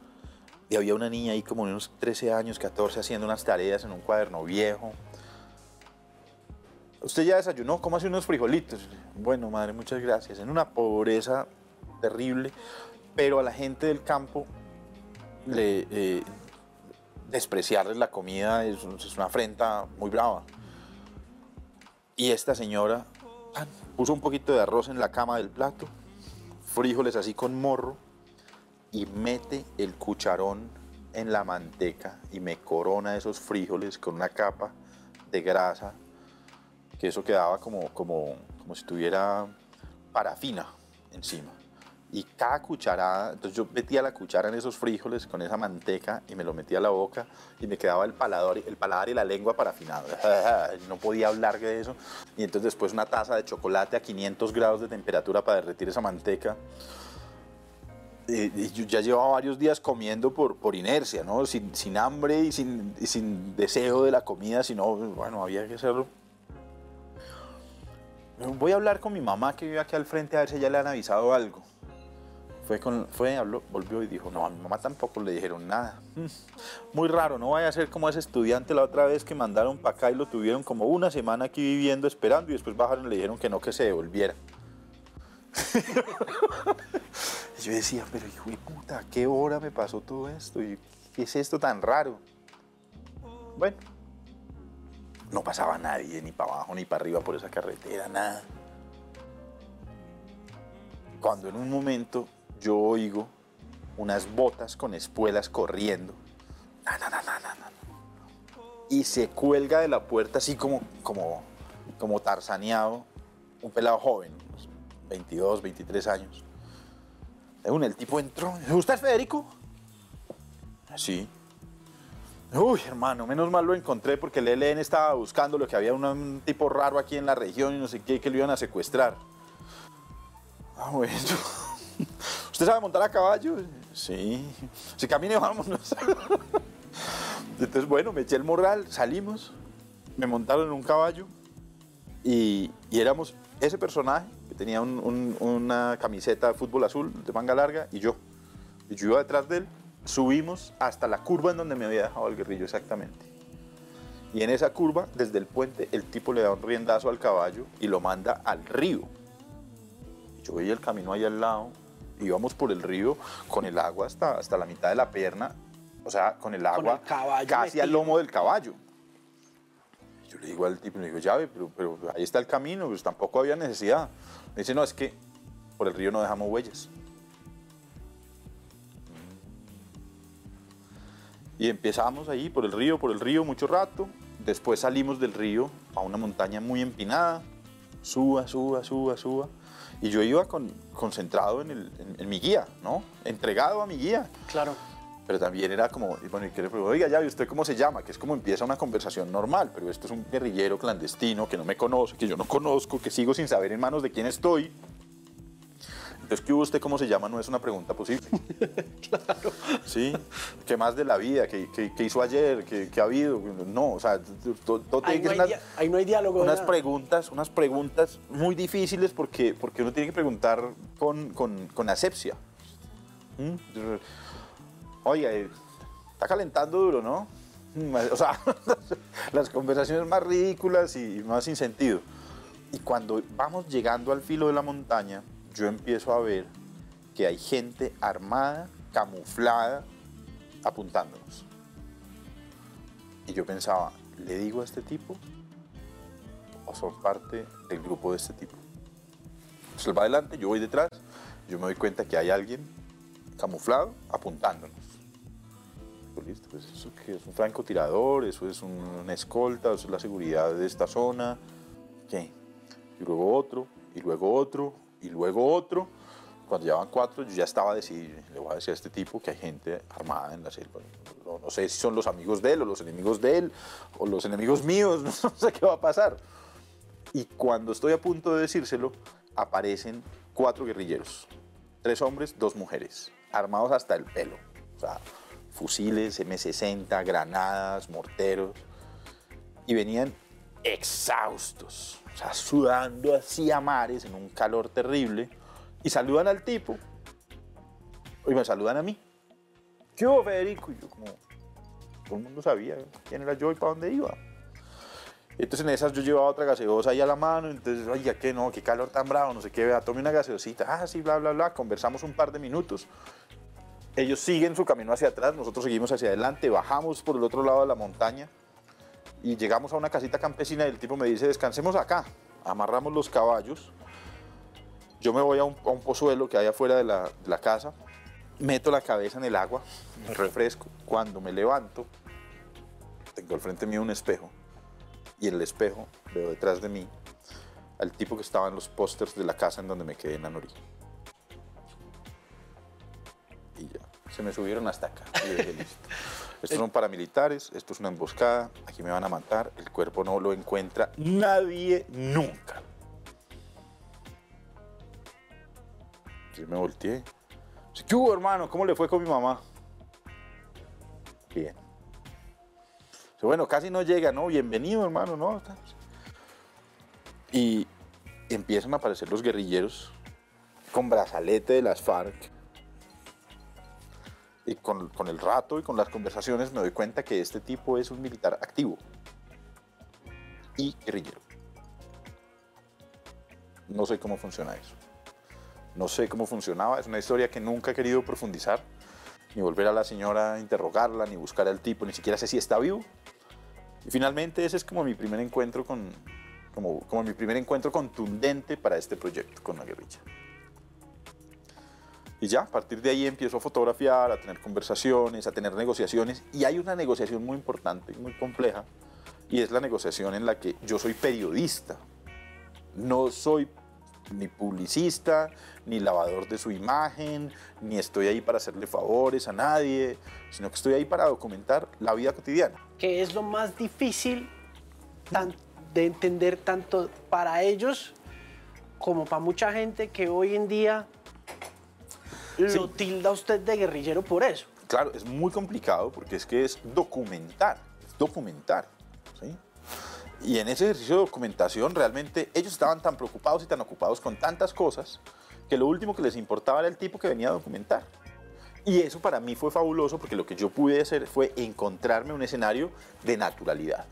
Y había una niña ahí como de unos 13 años, 14, haciendo unas tareas en un cuaderno viejo. ¿Usted ya desayunó? ¿Cómo hace unos frijolitos? Bueno, madre, muchas gracias. En una pobreza terrible, pero a la gente del campo le, eh, despreciarles la comida es, es una afrenta muy brava. Y esta señora puso un poquito de arroz en la cama del plato, frijoles así con morro, y mete el cucharón en la manteca y me corona esos frijoles con una capa de grasa que eso quedaba como, como, como si tuviera parafina encima. Y cada cucharada, entonces yo metía la cuchara en esos frijoles con esa manteca y me lo metía a la boca y me quedaba el paladar, el paladar y la lengua parafinados. No podía hablar de eso. Y entonces después una taza de chocolate a 500 grados de temperatura para derretir esa manteca. Y yo ya llevaba varios días comiendo por, por inercia, ¿no? Sin, sin hambre y sin, y sin deseo de la comida, sino, bueno, había que hacerlo. Voy a hablar con mi mamá que vive aquí al frente a ver si ya le han avisado algo. Fue, con, fue habló, volvió y dijo, no, a mi mamá tampoco le dijeron nada. Muy raro, no vaya a ser como ese estudiante la otra vez que mandaron para acá y lo tuvieron como una semana aquí viviendo, esperando y después bajaron y le dijeron que no, que se devolviera. Yo decía, pero hijo de puta, ¿a qué hora me pasó todo esto? ¿Y qué es esto tan raro? Bueno, no pasaba nadie, ni para abajo, ni para arriba por esa carretera, nada. Cuando en un momento yo oigo unas botas con espuelas corriendo. Na, na, na. Y se cuelga de la puerta así como, como, como tarzaneado, un pelado joven, unos 22, 23 años. El tipo entró. ¿Usted es Federico? Sí. Uy, hermano, menos mal lo encontré porque el ELN estaba buscando lo que había un, un tipo raro aquí en la región y no sé qué, que lo iban a secuestrar. Ah, bueno. ¿Usted sabe montar a caballo? Sí. Si camine, vámonos. Entonces, bueno, me eché el morral, salimos, me montaron en un caballo y, y éramos ese personaje que tenía un- un- una camiseta de fútbol azul de manga larga y yo. Y yo iba detrás de él, subimos hasta la curva en donde me había dejado el guerrillo exactamente. Y en esa curva, desde el puente, el tipo le da un riendazo al caballo y lo manda al río. Yo veía el camino ahí al lado, íbamos por el río con el agua hasta, hasta la mitad de la pierna, o sea, con el agua el casi al lomo del caballo. Yo le digo al tipo, le digo, llave, pero, pero ahí está el camino, pues tampoco había necesidad. Me dice, no, es que por el río no dejamos huellas. Y empezamos ahí por el río, por el río mucho rato. Después salimos del río a una montaña muy empinada. Suba, suba, suba, suba. Y yo iba con- concentrado en, el- en- en mi guía, ¿no? Entregado a mi guía. Claro. Pero también era como, y bueno, y que le oiga, ya, ¿y usted cómo se llama? Que es como empieza una conversación normal, pero esto es un guerrillero clandestino que no me conoce, que yo no conozco, que sigo sin saber en manos de quién estoy. Entonces, ¿qué usted cómo se llama? No es una pregunta posible. claro. ¿Sí? ¿Qué más de la vida? ¿Qué, qué- qué hizo ayer? ¿Qué, qué ha habido? No, o sea, todo, todo Ahí tiene no, que ser unas- ahí no hay diálogo. unas preguntas, unas preguntas muy difíciles porque, porque uno tiene que preguntar con, con, con asepsia. ¿Mm? Oiga, eh, está calentando duro, ¿no? Mm, O sea, las conversaciones más ridículas y más sin sentido. Y cuando vamos llegando al filo de la montaña, yo empiezo a ver que hay gente armada, camuflada, apuntándonos. Y yo pensaba, ¿le digo a este tipo o son parte del grupo de este tipo? Entonces él va adelante, yo voy detrás, yo me doy cuenta que hay alguien camuflado apuntándonos. Listo, pues eso es un francotirador, eso es un- una escolta, eso es la seguridad de esta zona. ¿Qué? Y luego otro, y luego otro, y luego otro. Cuando van cuatro, yo ya estaba decidido. Le voy a decir a este tipo que hay gente armada en la selva. no, no sé si son los amigos de él o los enemigos de él o los enemigos míos, no sé qué va a pasar. Y cuando estoy a punto de decírselo, aparecen cuatro guerrilleros, tres hombres, dos mujeres, armados hasta el pelo. O sea, fusiles, M60, granadas, morteros. Y venían exhaustos, o sea, sudando así a mares en un calor terrible. Y saludan al tipo. Y me saludan a mí. ¿Qué hubo, Federico? Y yo como, todo el mundo sabía quién era yo y para dónde iba. Entonces en esas yo llevaba otra gaseosa ahí a la mano, entonces, ay, ya no, qué calor tan bravo, no sé qué, vea, tome una gaseosita, ah, sí, bla, bla, bla, conversamos un par de minutos. Ellos siguen su camino hacia atrás, nosotros seguimos hacia adelante, bajamos por el otro lado de la montaña y llegamos a una casita campesina y el tipo me dice, descansemos acá, amarramos los caballos, yo me voy a un, a pozuelo que hay afuera de la, de la casa, meto la cabeza en el agua, me refresco, cuando me levanto, tengo al frente mío un espejo y en el espejo veo detrás de mí al tipo que estaba en los pósters de la casa en donde me quedé en Anorí. Y ya, se me subieron hasta acá. Y dije, listo. Estos son paramilitares, esto es una emboscada, aquí me van a matar, el cuerpo no lo encuentra nadie nunca. Entonces me volteé. ¿Qué hubo, hermano? ¿Cómo le fue con mi mamá? Bien. Bueno, casi no llega, ¿no? Bienvenido, hermano, ¿no? Y empiezan a aparecer los guerrilleros con brazalete de las FARC. Y con, con, el rato y con las conversaciones me doy cuenta que este tipo es un militar activo y guerrillero. No sé cómo funciona eso. No sé cómo funcionaba. Es una historia que nunca he querido profundizar. Ni volver a la señora a interrogarla, ni buscar al tipo, ni siquiera sé si está vivo. Y finalmente ese es como mi primer encuentro con, como, como mi primer encuentro contundente para este proyecto con la guerrilla. Y ya, a partir de ahí empiezo a fotografiar, a tener conversaciones, a tener negociaciones. Y hay una negociación muy importante y muy compleja, y es la negociación en la que yo soy periodista. No soy ni publicista, ni lavador de su imagen, ni estoy ahí para hacerle favores a nadie, sino que estoy ahí para documentar la vida cotidiana. Que es lo más difícil de entender tanto para ellos como para mucha gente que hoy en día lo sí. tilda usted de guerrillero por eso. Claro, es muy complicado porque es que es documentar, es documentar. ¿sí? Y en ese ejercicio de documentación realmente ellos estaban tan preocupados y tan ocupados con tantas cosas que lo último que les importaba era el tipo que venía a documentar. Y eso para mí fue fabuloso porque lo que yo pude hacer fue encontrarme un escenario de naturalidad,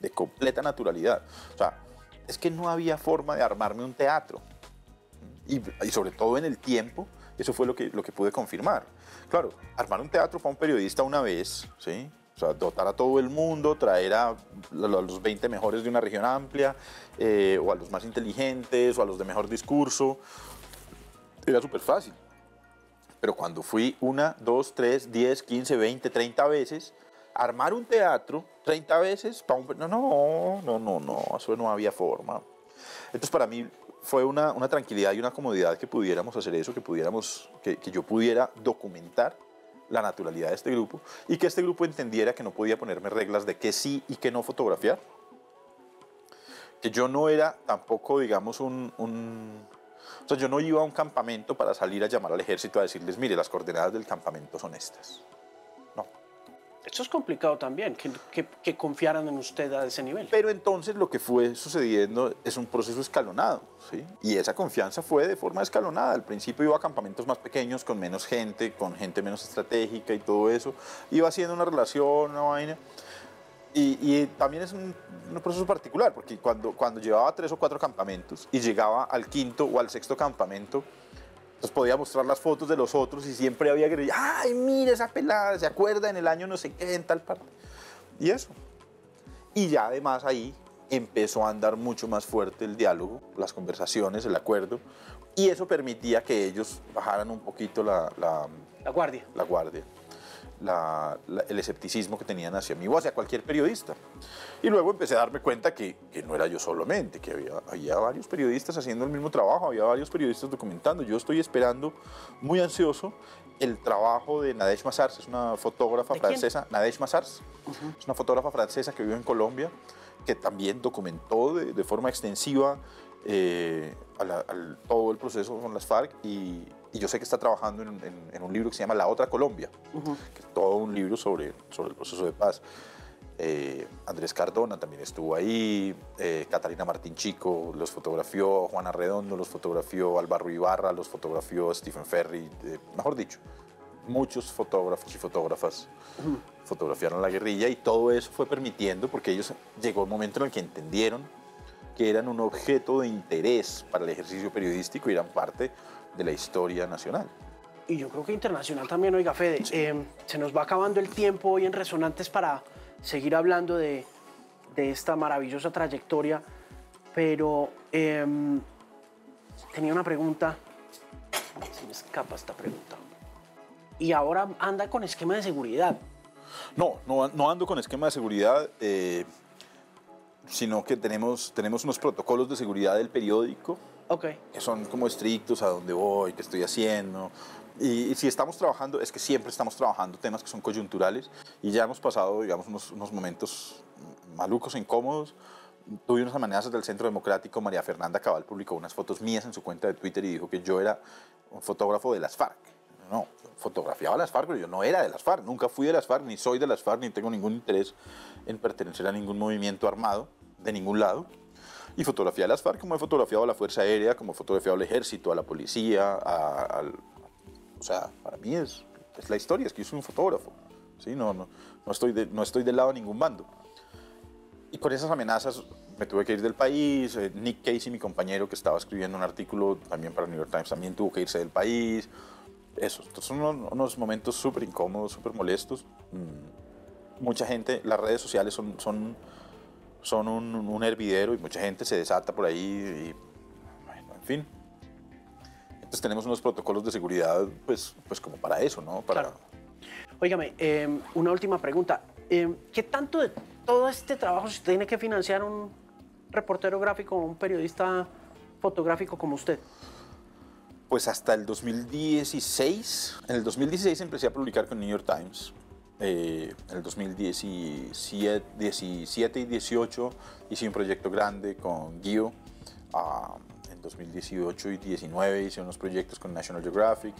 de completa naturalidad. O sea, es que no había forma de armarme un teatro. Y, y sobre todo en el tiempo, eso fue lo que, lo que pude confirmar. Claro, armar un teatro para un periodista una vez, ¿sí? O sea, dotar a todo el mundo, traer a los 20 mejores de una región amplia, eh, o a los más inteligentes, o a los de mejor discurso. Era súper fácil. Pero cuando fui una, dos, tres, diez, quince, veinte, treinta veces, armar un teatro 30 veces, para un... no, no, no, no, no, eso no había forma. Entonces para mí fue una, una tranquilidad y una comodidad que pudiéramos hacer eso, que, pudiéramos, que, yo pudiera documentar la naturalidad de este grupo y que este grupo entendiera que no podía ponerme reglas de qué sí y qué no fotografiar. Que yo no era tampoco, digamos, un, un, O sea, yo no iba a un campamento para salir a llamar al ejército a decirles, mire, las coordenadas del campamento son estas. Eso es complicado también, que, que, que confiaran en usted a ese nivel. Pero entonces lo que fue sucediendo es un proceso escalonado, ¿sí? Y esa confianza fue de forma escalonada. Al principio iba a campamentos más pequeños, con menos gente, con gente menos estratégica y todo eso. Iba haciendo una relación, una vaina. Y, y también es un, un, proceso particular, porque cuando, cuando llevaba tres o cuatro campamentos y llegaba al quinto o al sexto campamento, entonces podía mostrar las fotos de los otros y siempre había que decir, ay, mire esa pelada, se acuerda en el año no sé qué, en tal parte. Y eso. Y ya además ahí empezó a andar mucho más fuerte el diálogo, las conversaciones, el acuerdo, y eso permitía que ellos bajaran un poquito la, la, la guardia. La guardia. La- la- el escepticismo que tenían hacia mí o hacia cualquier periodista. Y luego empecé a darme cuenta que, que no era yo solamente, que había, había varios periodistas haciendo el mismo trabajo, había varios periodistas documentando. Yo estoy esperando, muy ansioso, el trabajo de Nadège Massars, es una fotógrafa ¿De quién? francesa. Nadège Massars es una fotógrafa francesa que vive en Colombia, que también documentó de, de forma extensiva eh, a la- al- todo el proceso con las FARC y, y yo sé que está trabajando en, en- en un libro que se llama La Otra Colombia, que es todo un libro sobre, sobre el proceso de paz. Eh, Andrés Cardona también estuvo ahí, eh, Catalina Martín Chico los fotografió, Juana Redondo los fotografió, Álvaro Ibarra los fotografió, Stephen Ferry, eh, mejor dicho, muchos fotógrafos y fotógrafas fotografiaron la guerrilla y todo eso fue permitiendo porque ellos llegó un momento en el que entendieron que eran un objeto de interés para el ejercicio periodístico y eran parte de la historia nacional. Y yo creo que internacional también, oiga, Fede, eh, se nos va acabando el tiempo hoy en Resonantes para seguir hablando de, de esta maravillosa trayectoria, pero em, tenía una pregunta, se me escapa esta pregunta. Y ahora anda con esquema de seguridad. No, no, no ando con esquema de seguridad, eh, sino que tenemos, tenemos unos protocolos de seguridad del periódico Ok. que son como estrictos a dónde voy, qué estoy haciendo. Y, y si estamos trabajando, es que siempre estamos trabajando temas que son coyunturales y ya hemos pasado, digamos, unos, unos momentos malucos, e incómodos. Tuve unas amenazas del Centro Democrático, María Fernanda Cabal publicó unas fotos mías en su cuenta de Twitter y dijo que yo era un fotógrafo de las FARC. No, fotografiaba a las FARC, pero yo no era de las FARC, nunca fui de las FARC, ni soy de las FARC, ni tengo ningún interés en pertenecer a ningún movimiento armado, de ningún lado. Y fotografié a las FARC como he fotografiado a la Fuerza Aérea, como he fotografiado al Ejército, a la Policía, a- al... O sea, para mí es, es la historia, es que yo soy un fotógrafo. ¿sí? No, no, no, estoy de- no estoy del lado de ningún bando. Y con esas amenazas me tuve que ir del país. eh, Nick Casey, mi compañero que estaba escribiendo un artículo también para el New York Times, también tuvo que irse del país. Eso, estos son unos, unos momentos súper incómodos, súper molestos. Mm, Mucha gente, las redes sociales son, son, son un, un hervidero y mucha gente se desata por ahí y, bueno, en fin. Entonces tenemos unos protocolos de seguridad, pues, pues como para eso, ¿no? Para, Claro. Óigame, em, una última pregunta. Em, ¿Qué tanto de todo este trabajo se tiene que financiar un reportero gráfico, un periodista fotográfico como usted? Pues hasta el 2016, en el 2016 empecé a publicar con New York Times. Eh, en el 2017 17 y 18 hice un proyecto grande con Gio. Ah, en 2018 y 19 hice unos proyectos con National Geographic.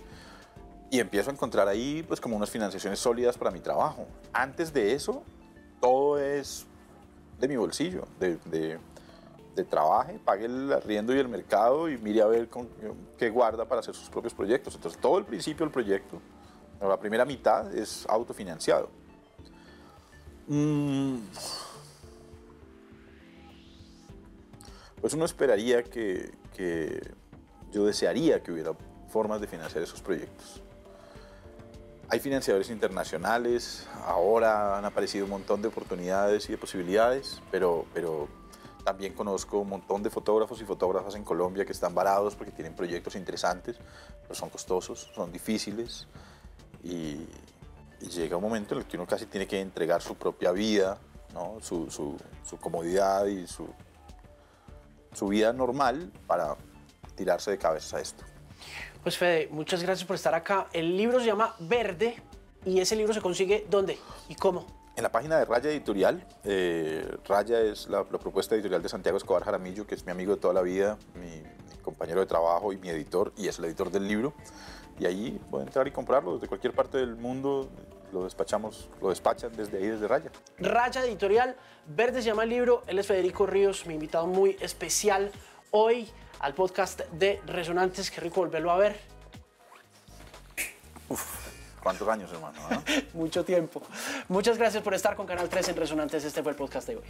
Y empiezo a encontrar ahí pues como unas financiaciones sólidas para mi trabajo. Antes de eso, todo es de mi bolsillo, de, de, de trabaje, pague el arriendo y el mercado y mire a ver con, qué guarda para hacer sus propios proyectos. Entonces, todo el principio del proyecto, o la primera mitad, es autofinanciado. Mm, Pues uno esperaría que, que yo desearía que hubiera formas de financiar esos proyectos. Hay financiadores internacionales, ahora han aparecido un montón de oportunidades y de posibilidades, pero, pero también conozco un montón de fotógrafos y fotógrafas en Colombia que están varados porque tienen proyectos interesantes, pero son costosos, son difíciles y, y llega un momento en el que uno casi tiene que entregar su propia vida, ¿no? su, su- su comodidad y su, su vida normal para tirarse de cabeza a esto. Pues Fede, muchas gracias por estar acá. El libro se llama Verde y ese libro se consigue ¿dónde y cómo? En la página de Raya Editorial, eh, Raya es la, la propuesta editorial de Santiago Escobar Jaramillo, que es mi amigo de toda la vida, mi, mi compañero de trabajo y mi editor, y es el editor del libro. Y ahí pueden entrar y comprarlo desde cualquier parte del mundo. Lo despachamos, lo despachan desde ahí, desde Raya. Raya Editorial, Verde se llama el libro. Él es Federico Ríos, mi invitado muy especial hoy al podcast de Resonantes. Qué rico volverlo a ver. ¿Cuántos años, hermano? ah? Mucho tiempo. Muchas gracias por estar con Canal 3 en Resonantes. Este fue el podcast de hoy.